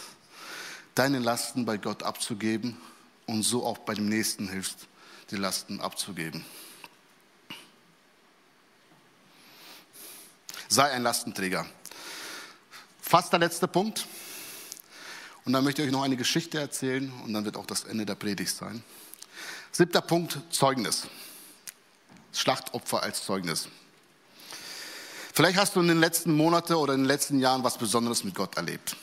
deine Lasten bei Gott abzugeben und so auch bei dem Nächsten hilfst, die Lasten abzugeben. Sei ein Lastenträger. Fast der letzte Punkt. Und dann möchte ich euch noch eine Geschichte erzählen und dann wird auch das Ende der Predigt sein. Siebter Punkt, Zeugnis. Schlachtopfer als Zeugnis. Vielleicht hast du in den letzten Monaten oder in den letzten Jahren was Besonderes mit Gott erlebt.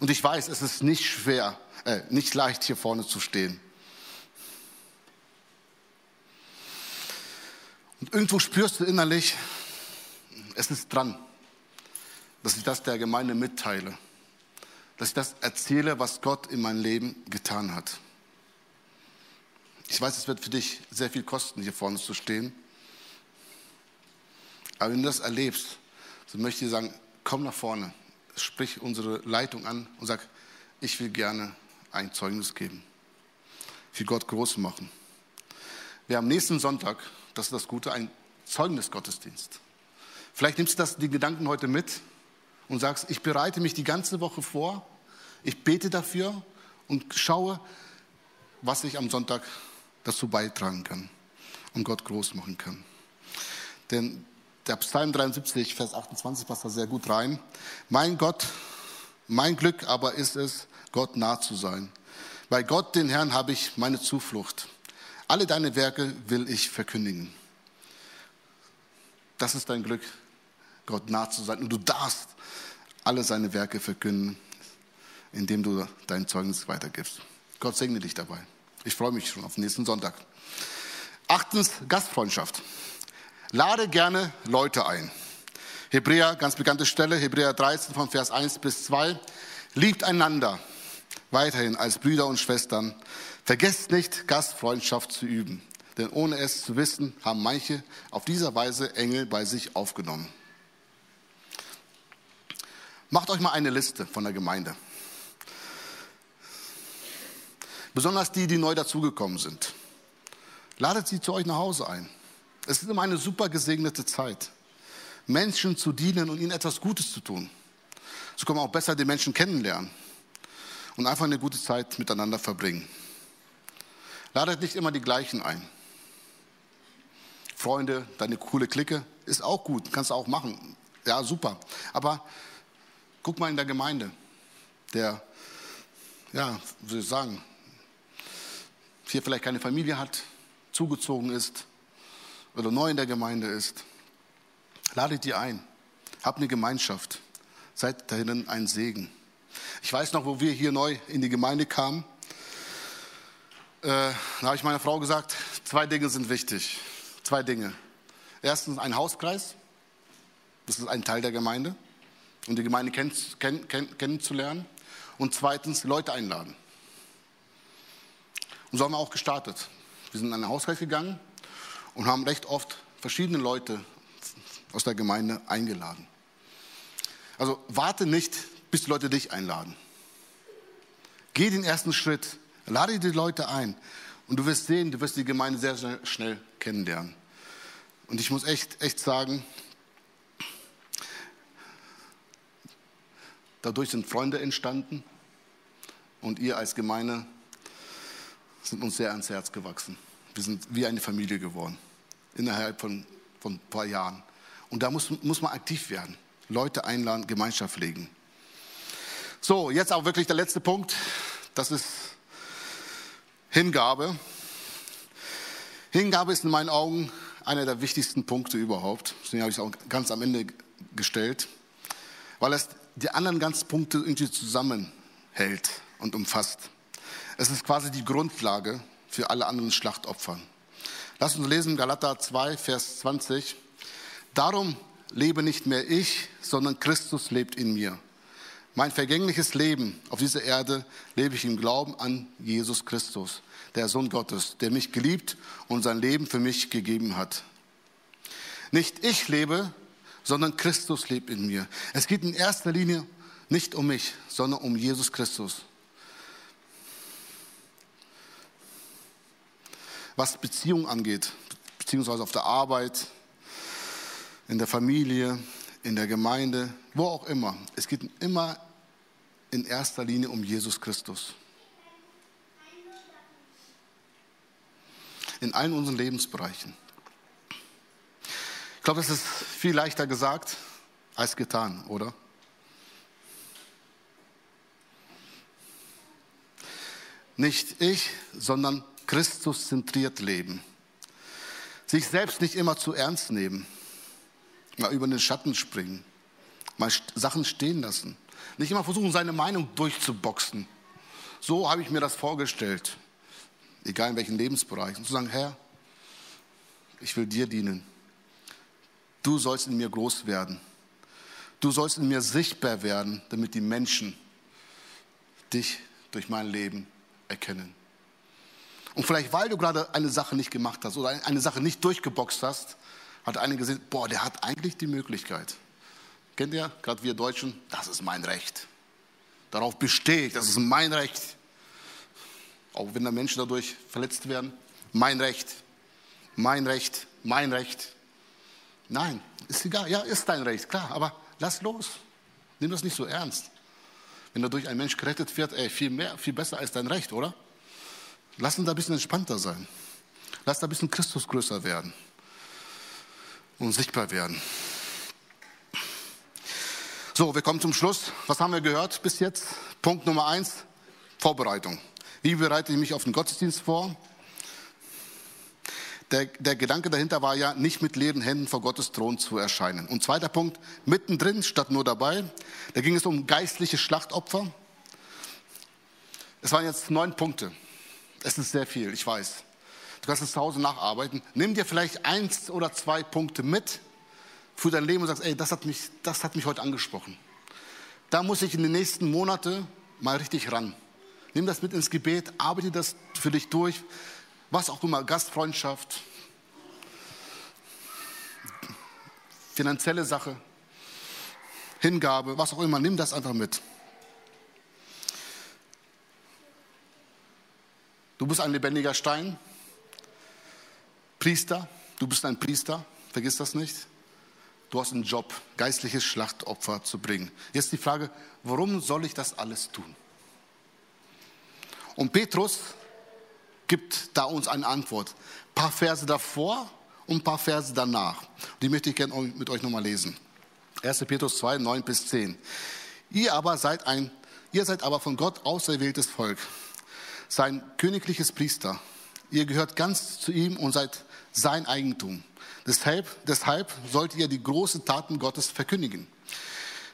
Und ich weiß, es ist nicht schwer, äh, nicht leicht hier vorne zu stehen. Und irgendwo spürst du innerlich, es ist dran, dass ich das der Gemeinde mitteile dass ich das erzähle, was Gott in meinem Leben getan hat. Ich weiß, es wird für dich sehr viel kosten, hier vorne zu stehen. Aber wenn du das erlebst, so möchte ich dir sagen, komm nach vorne, sprich unsere Leitung an und sag, ich will gerne ein Zeugnis geben, für Gott groß machen. Wir haben nächsten Sonntag, das ist das Gute, ein Zeugnisgottesdienst. Vielleicht nimmst du das, die Gedanken heute mit und sagst, ich bereite mich die ganze Woche vor, ich bete dafür und schaue, was ich am Sonntag dazu beitragen kann und Gott groß machen kann. Denn der Psalm 73, Vers 28 passt da sehr gut rein. Mein Gott, mein Glück aber ist es, Gott nah zu sein. Bei Gott, den Herrn, habe ich meine Zuflucht. Alle deine Werke will ich verkündigen. Das ist dein Glück, Gott nah zu sein. Und du darfst alle seine Werke verkünden, indem du dein Zeugnis weitergibst. Gott segne dich dabei. Ich freue mich schon auf den nächsten Sonntag. Achtens, Gastfreundschaft. Lade gerne Leute ein. Hebräer, ganz bekannte Stelle, Hebräer 13 von Vers 1 bis 2. Liebt einander weiterhin als Brüder und Schwestern. Vergesst nicht, Gastfreundschaft zu üben. Denn ohne es zu wissen, haben manche auf dieser Weise Engel bei sich aufgenommen. Macht euch mal eine Liste von der Gemeinde. Besonders die, die neu dazugekommen sind. Ladet sie zu euch nach Hause ein. Es ist immer eine super gesegnete Zeit, Menschen zu dienen und ihnen etwas Gutes zu tun. So kann man auch besser die Menschen kennenlernen und einfach eine gute Zeit miteinander verbringen. Ladet nicht immer die gleichen ein. Freunde, deine coole Clique ist auch gut, kannst du auch machen. Ja, super. Aber guck mal in der Gemeinde, der, ja, soll ich sagen, hier vielleicht keine Familie hat, zugezogen ist oder neu in der Gemeinde ist. Ladet die ein, habt eine Gemeinschaft, seid dahin ein Segen. Ich weiß noch, wo wir hier neu in die Gemeinde kamen, äh, da habe ich meiner Frau gesagt, zwei Dinge sind wichtig. Zwei Dinge. Erstens ein Hauskreis, das ist ein Teil der Gemeinde, um die Gemeinde kenn, kenn, kenn, kennenzulernen. Und zweitens Leute einladen. Und so haben wir auch gestartet. Wir sind in einen Hauskreis gegangen und haben recht oft verschiedene Leute aus der Gemeinde eingeladen. Also warte nicht, bis die Leute dich einladen. Geh den ersten Schritt, lade die Leute ein und du wirst sehen, du wirst die Gemeinde sehr, sehr schnell kennenlernen. Und ich muss echt, echt sagen, dadurch sind Freunde entstanden und ihr als Gemeinde sind uns sehr ans Herz gewachsen. Wir sind wie eine Familie geworden, innerhalb von, von ein paar Jahren. Und da muss, muss man aktiv werden, Leute einladen, Gemeinschaft pflegen. So, jetzt auch wirklich der letzte Punkt. Das ist Hingabe. Hingabe ist in meinen Augen einer der wichtigsten Punkte überhaupt. Deswegen habe ich es auch ganz am Ende gestellt, weil es die anderen ganzen Punkte irgendwie zusammenhält und umfasst. Es ist quasi die Grundlage für alle anderen Schlachtopfer. Lass uns lesen Galater 2, Vers 20. Darum lebe nicht mehr ich, sondern Christus lebt in mir. Mein vergängliches Leben auf dieser Erde lebe ich im Glauben an Jesus Christus, der Sohn Gottes, der mich geliebt und sein Leben für mich gegeben hat. Nicht ich lebe, sondern Christus lebt in mir. Es geht in erster Linie nicht um mich, sondern um Jesus Christus. Was Beziehung angeht, beziehungsweise auf der Arbeit, in der Familie, in der Gemeinde, wo auch immer. Es geht immer in erster Linie um Jesus Christus. In allen unseren Lebensbereichen. Ich glaube, das ist viel leichter gesagt als getan, oder? Nicht ich, sondern Christus zentriert leben. Sich selbst nicht immer zu ernst nehmen mal über den Schatten springen, mal Sachen stehen lassen. Nicht immer versuchen, seine Meinung durchzuboxen. So habe ich mir das vorgestellt, egal in welchen Lebensbereich. Und zu sagen, Herr, ich will dir dienen. Du sollst in mir groß werden. Du sollst in mir sichtbar werden, damit die Menschen dich durch mein Leben erkennen. Und vielleicht, weil du gerade eine Sache nicht gemacht hast oder eine Sache nicht durchgeboxt hast, hat einer gesehen, boah, der hat eigentlich die Möglichkeit. Kennt ihr, gerade wir Deutschen, das ist mein Recht. Darauf bestehe ich, das ist mein Recht. Auch wenn da Menschen dadurch verletzt werden, mein Recht, mein Recht, mein Recht. Nein, ist egal, ja, ist dein Recht, klar, aber lass los. Nimm das nicht so ernst. Wenn dadurch ein Mensch gerettet wird, ey, viel mehr, viel besser als dein Recht, oder? Lass uns da ein bisschen entspannter sein. Lass da ein bisschen Christus größer werden. und sichtbar werden. So, wir kommen zum Schluss. Was haben wir gehört bis jetzt? Punkt Nummer eins, Vorbereitung. Wie bereite ich mich auf den Gottesdienst vor? Der, der, Gedanke dahinter war ja, nicht mit leeren Händen vor Gottes Thron zu erscheinen. Und zweiter Punkt, mittendrin statt nur dabei, da ging es um geistliche Schlachtopfer. Es waren jetzt neun Punkte. Es ist sehr viel, ich weiß. Du kannst es zu Hause nacharbeiten. Nimm dir vielleicht eins oder zwei Punkte mit für dein Leben und sagst, ey, das hat mich, das hat mich heute angesprochen. Da muss ich in den nächsten Monaten mal richtig ran. Nimm das mit ins Gebet, arbeite das für dich durch. Was auch immer, Gastfreundschaft, finanzielle Sache, Hingabe, was auch immer, nimm das einfach mit. Du bist ein lebendiger Stein, Priester, du bist ein Priester, vergiss das nicht. Du hast einen Job, geistliches Schlachtopfer zu bringen. Jetzt die Frage, warum soll ich das alles tun? Und Petrus gibt da uns eine Antwort. Ein paar Verse davor und ein paar Verse danach. Die möchte ich gerne mit euch nochmal lesen. 1. Petrus 2, 9 bis 10. Ihr aber seid ein, ihr seid aber von Gott auserwähltes Volk, sein königliches Priester. Ihr gehört ganz zu ihm und seid sein Eigentum. Deshalb, deshalb sollt ihr die großen Taten Gottes verkündigen,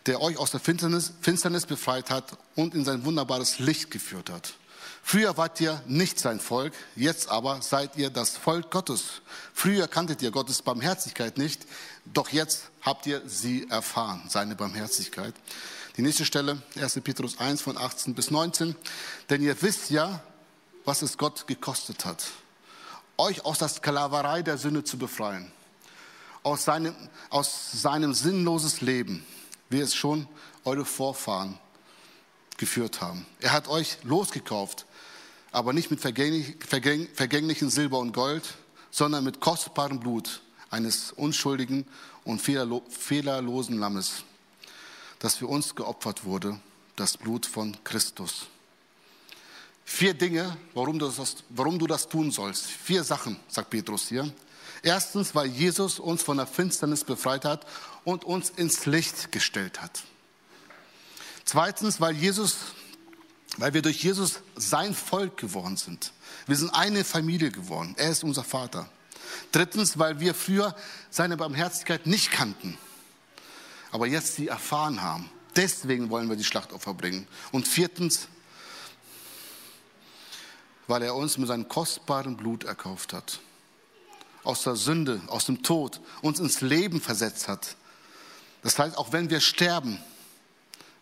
der euch aus der Finsternis, Finsternis befreit hat und in sein wunderbares Licht geführt hat. Früher wart ihr nicht sein Volk, jetzt aber seid ihr das Volk Gottes. Früher kanntet ihr Gottes Barmherzigkeit nicht, doch jetzt habt ihr sie erfahren, seine Barmherzigkeit. Die nächste Stelle, 1. Petrus 1 von 18 bis 19. Denn ihr wisst ja, was es Gott gekostet hat, euch aus der Sklaverei der Sünde zu befreien, aus seinem, aus seinem sinnloses Leben, wie es schon eure Vorfahren geführt haben. Er hat euch losgekauft, aber nicht mit vergänglich, vergäng, vergänglichen Silber und Gold, sondern mit kostbarem Blut eines unschuldigen und fehlerlo fehlerlosen Lammes, das für uns geopfert wurde, das Blut von Christus. Vier Dinge, warum du, das, warum du das tun sollst. Vier Sachen, sagt Petrus hier. Erstens, weil Jesus uns von der Finsternis befreit hat und uns ins Licht gestellt hat. Zweitens, weil Jesus, weil wir durch Jesus sein Volk geworden sind. Wir sind eine Familie geworden. Er ist unser Vater. Drittens, weil wir früher seine Barmherzigkeit nicht kannten, aber jetzt sie erfahren haben. Deswegen wollen wir die Schlachtopfer bringen. Und viertens, weil er uns mit seinem kostbaren Blut erkauft hat. Aus der Sünde, aus dem Tod, uns ins Leben versetzt hat. Das heißt, auch wenn wir sterben,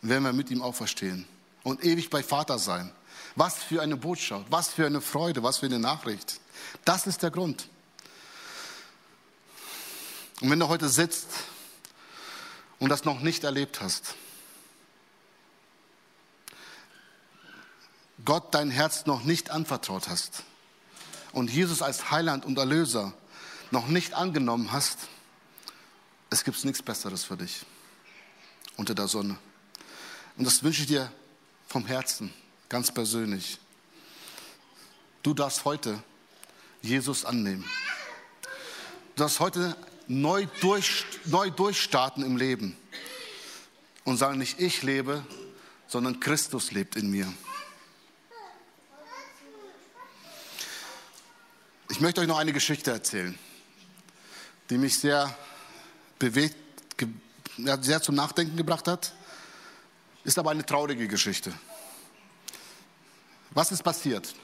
werden wir mit ihm auferstehen und ewig bei Vater sein. Was für eine Botschaft, was für eine Freude, was für eine Nachricht. Das ist der Grund. Und wenn du heute sitzt und das noch nicht erlebt hast, Gott dein Herz noch nicht anvertraut hast und Jesus als Heiland und Erlöser noch nicht angenommen hast, es gibt nichts Besseres für dich unter der Sonne. Und das wünsche ich dir vom Herzen, ganz persönlich. Du darfst heute Jesus annehmen. Du darfst heute neu, durch, neu durchstarten im Leben und sagen, nicht ich lebe, sondern Christus lebt in mir. Ich möchte euch noch eine Geschichte erzählen, die mich sehr bewegt, sehr zum Nachdenken gebracht hat. Ist aber eine traurige Geschichte. Was ist passiert?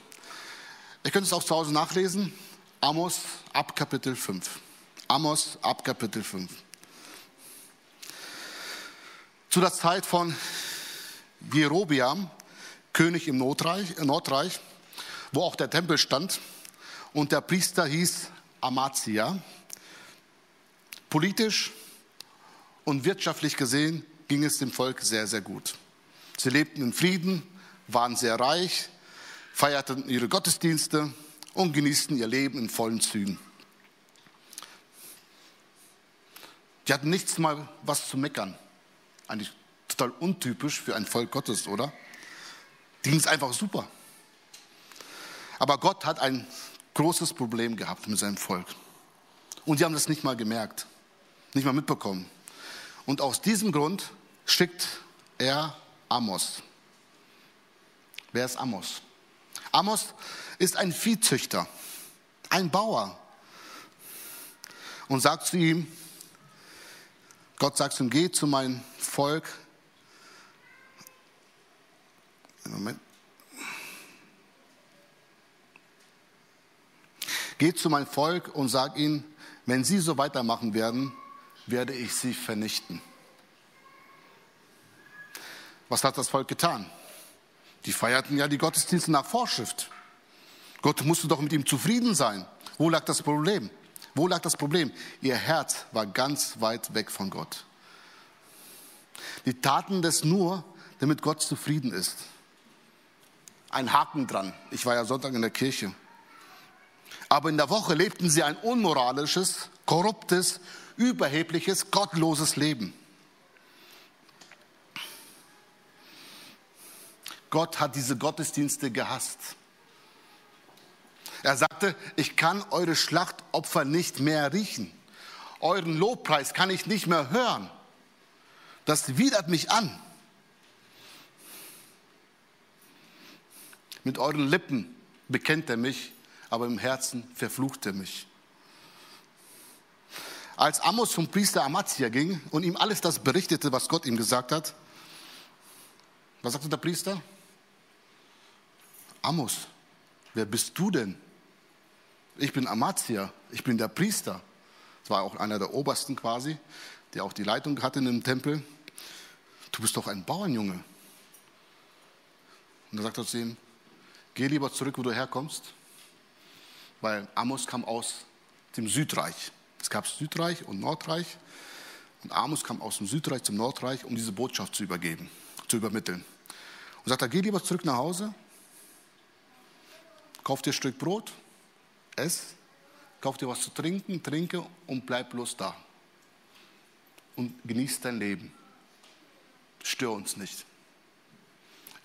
Ihr könnt es auch zu Hause nachlesen. Amos ab Kapitel 5. Amos ab Kapitel 5. Zu der Zeit von Jerobiam, König im Nordreich, Nordreich, wo auch der Tempel stand, und der Priester hieß Amazia. Politisch und wirtschaftlich gesehen ging es dem Volk sehr, sehr gut. Sie lebten in Frieden, waren sehr reich, feierten ihre Gottesdienste und genießten ihr Leben in vollen Zügen. Die hatten nichts mal was zu meckern. Eigentlich total untypisch für ein Volk Gottes, oder? Die ging es einfach super. Aber Gott hat ein großes Problem gehabt mit seinem Volk. Und sie haben das nicht mal gemerkt. nicht mal mitbekommen. Und aus diesem Grund schickt er Amos. Wer ist Amos? Amos ist ein Viehzüchter, ein Bauer. Und sagt zu ihm, Gott sagt zu ihm, geh zu meinem Volk. Moment. Geh zu meinem Volk und sag ihnen, wenn sie so weitermachen werden, werde ich sie vernichten. Was hat das Volk getan? Die feierten ja die Gottesdienste nach Vorschrift. Gott musste doch mit ihm zufrieden sein. Wo lag das Problem? Wo lag das Problem? Ihr Herz war ganz weit weg von Gott. Die taten das nur, damit Gott zufrieden ist. Ein Haken dran. Ich war ja Sonntag in der Kirche. Aber in der Woche lebten sie ein unmoralisches, korruptes, überhebliches, gottloses Leben. Gott hat diese Gottesdienste gehasst. Er sagte, ich kann eure Schlachtopfer nicht mehr riechen. Euren Lobpreis kann ich nicht mehr hören. Das widert mich an. Mit euren Lippen bekennt er mich, aber im Herzen verflucht er mich. Als Amos zum Priester Amazia ging und ihm alles das berichtete, was Gott ihm gesagt hat, was sagte der Priester? Amos, wer bist du denn? Ich bin Amazia, ich bin der Priester. Das war auch einer der Obersten quasi, der auch die Leitung hatte in dem Tempel. Du bist doch ein Bauernjunge. Und da sagt er zu ihm, geh lieber zurück, wo du herkommst, weil Amos kam aus dem Südreich. Es gab Südreich und Nordreich. Und Amos kam aus dem Südreich zum Nordreich, um diese Botschaft zu übergeben, zu übermitteln. Und sagt er, geh lieber zurück nach Hause, kauf dir ein Stück Brot, ess, kauf dir was zu trinken, trinke und bleib bloß da. Und genieß dein Leben. Stör uns nicht.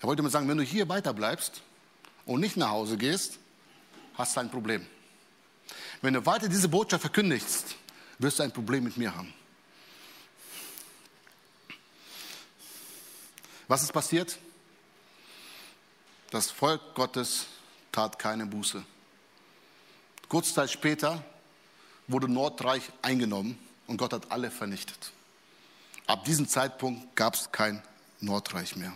Er wollte mir sagen, wenn du hier weiter bleibst und nicht nach Hause gehst, hast du ein Problem. Wenn du weiter diese Botschaft verkündigst, wirst du ein Problem mit mir haben. Was ist passiert? Das Volk Gottes tat keine Buße. Kurze Zeit später wurde Nordreich eingenommen und Gott hat alle vernichtet. Ab diesem Zeitpunkt gab es kein Nordreich mehr.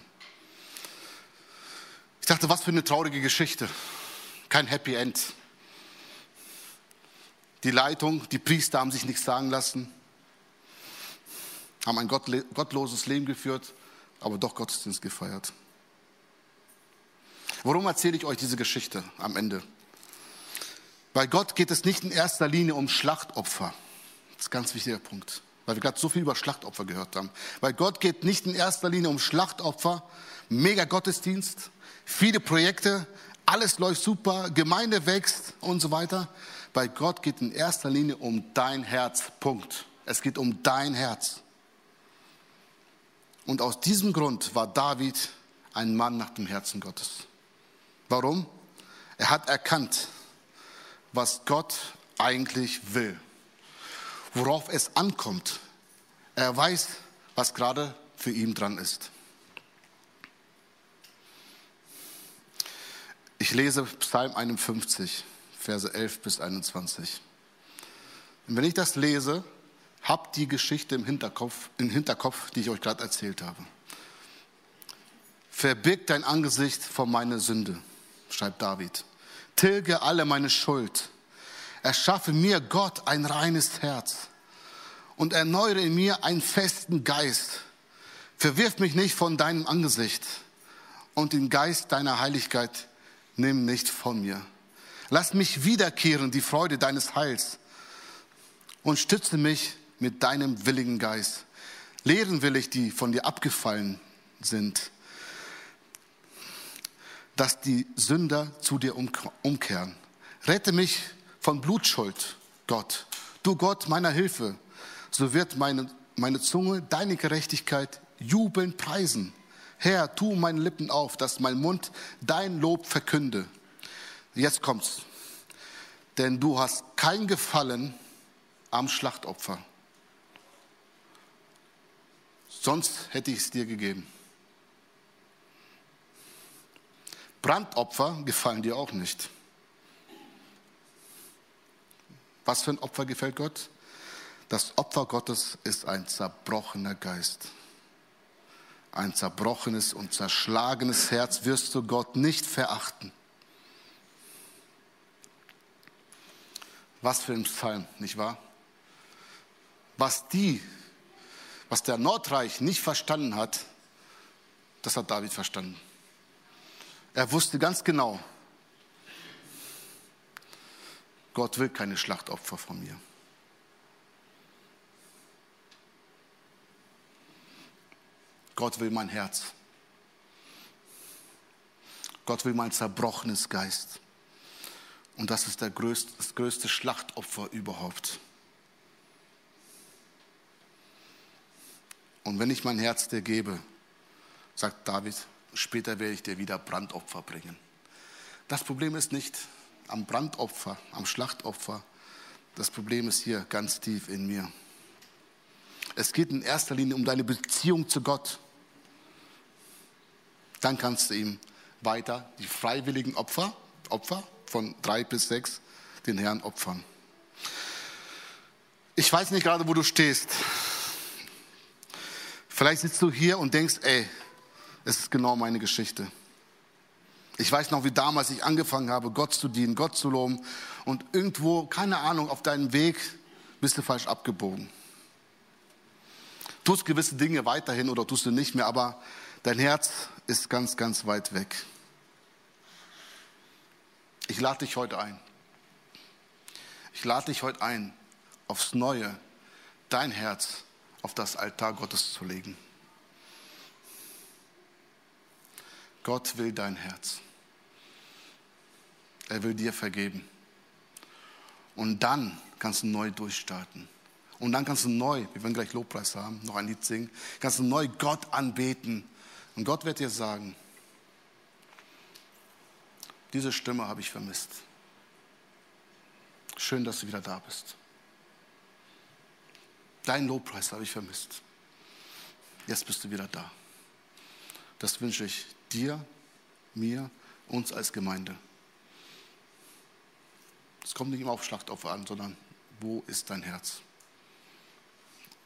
Ich dachte, was für eine traurige Geschichte. Kein Happy End. Die Leitung, die Priester haben sich nichts sagen lassen, haben ein gottloses Leben geführt, aber doch Gottesdienst gefeiert. Warum erzähle ich euch diese Geschichte am Ende? Bei Gott geht es nicht in erster Linie um Schlachtopfer. Das ist ein ganz wichtiger Punkt, weil wir gerade so viel über Schlachtopfer gehört haben. Bei Gott geht nicht in erster Linie um Schlachtopfer, mega Gottesdienst, viele Projekte, alles läuft super, Gemeinde wächst und so weiter. Bei Gott geht in erster Linie um dein Herz. Punkt. Es geht um dein Herz. Und aus diesem Grund war David ein Mann nach dem Herzen Gottes. Warum? Er hat erkannt, was Gott eigentlich will, worauf es ankommt. Er weiß, was gerade für ihn dran ist. Ich lese Psalm 51, Verse 11 bis 21. Und wenn ich das lese, habt die Geschichte im Hinterkopf, im Hinterkopf, die ich euch gerade erzählt habe. Verbirg dein Angesicht vor meine Sünde, schreibt David tilge alle meine Schuld. Erschaffe mir Gott ein reines Herz und erneuere in mir einen festen Geist. Verwirf mich nicht von deinem Angesicht und den Geist deiner Heiligkeit nimm nicht von mir. Lass mich wiederkehren die Freude deines Heils und stütze mich mit deinem willigen Geist. Lehren will ich, die von dir abgefallen sind dass die Sünder zu dir umkehren. Rette mich von Blutschuld, Gott. Du Gott meiner Hilfe. So wird meine, meine Zunge deine Gerechtigkeit jubelnd preisen. Herr, tu meine Lippen auf, dass mein Mund dein Lob verkünde. Jetzt kommt's. Denn du hast kein Gefallen am Schlachtopfer. Sonst hätte ich es dir gegeben. Brandopfer gefallen dir auch nicht. Was für ein Opfer gefällt Gott? Das Opfer Gottes ist ein zerbrochener Geist. Ein zerbrochenes und zerschlagenes Herz wirst du Gott nicht verachten. Was für ein Psalm, nicht wahr? Was die, was der Nordreich nicht verstanden hat, das hat David verstanden. Er wusste ganz genau, Gott will keine Schlachtopfer von mir. Gott will mein Herz. Gott will mein zerbrochenes Geist. Und das ist größte, das größte Schlachtopfer überhaupt. Und wenn ich mein Herz dir gebe, sagt David, später werde ich dir wieder Brandopfer bringen. Das Problem ist nicht am Brandopfer, am Schlachtopfer. Das Problem ist hier ganz tief in mir. Es geht in erster Linie um deine Beziehung zu Gott. Dann kannst du ihm weiter die freiwilligen Opfer, Opfer von drei bis sechs, den Herrn opfern. Ich weiß nicht gerade, wo du stehst. Vielleicht sitzt du hier und denkst, ey, es ist genau meine Geschichte. Ich weiß noch, wie damals ich angefangen habe, Gott zu dienen, Gott zu loben. Und irgendwo, keine Ahnung, auf deinem Weg bist du falsch abgebogen. Tust gewisse Dinge weiterhin oder tust du nicht mehr, aber dein Herz ist ganz, ganz weit weg. Ich lade dich heute ein. Ich lade dich heute ein, aufs Neue dein Herz auf das Altar Gottes zu legen. Gott will dein Herz. Er will dir vergeben. Und dann kannst du neu durchstarten. Und dann kannst du neu, wir werden gleich Lobpreis haben, noch ein Lied singen, kannst du neu Gott anbeten. Und Gott wird dir sagen, diese Stimme habe ich vermisst. Schön, dass du wieder da bist. Deinen Lobpreis habe ich vermisst. Jetzt bist du wieder da. Das wünsche ich dir, mir, uns als Gemeinde. Es kommt nicht immer auf Schlachtopfer an, sondern wo ist dein Herz?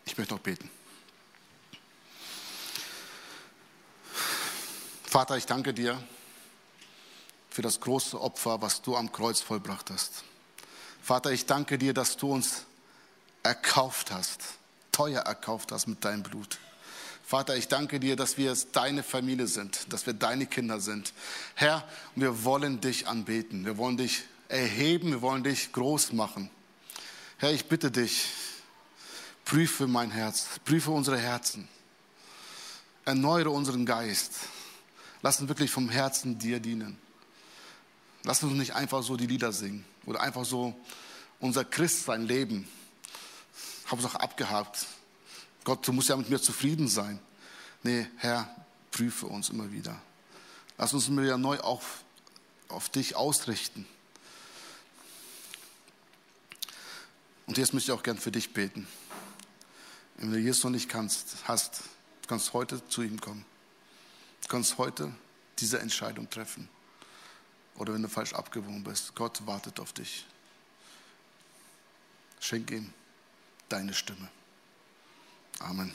Ich möchte noch beten. Vater, ich danke dir für das große Opfer, was du am Kreuz vollbracht hast. Vater, ich danke dir, dass du uns erkauft hast, teuer erkauft hast mit deinem Blut. Vater, ich danke dir, dass wir deine Familie sind, dass wir deine Kinder sind. Herr, wir wollen dich anbeten, wir wollen dich erheben, wir wollen dich groß machen. Herr, ich bitte dich, prüfe mein Herz, prüfe unsere Herzen, erneuere unseren Geist. Lass uns wirklich vom Herzen dir dienen. Lass uns nicht einfach so die Lieder singen oder einfach so unser Christsein leben. Hauptsache abgehakt. Gott, du musst ja mit mir zufrieden sein. Nee, Herr, prüfe uns immer wieder. Lass uns immer wieder neu auf, auf dich ausrichten. Und jetzt möchte ich auch gern für dich beten. Wenn du Jesus noch nicht kannst, hast, du kannst heute zu ihm kommen. Du kannst heute diese Entscheidung treffen. Oder wenn du falsch abgewogen bist, Gott wartet auf dich. Schenk ihm deine Stimme. Amen.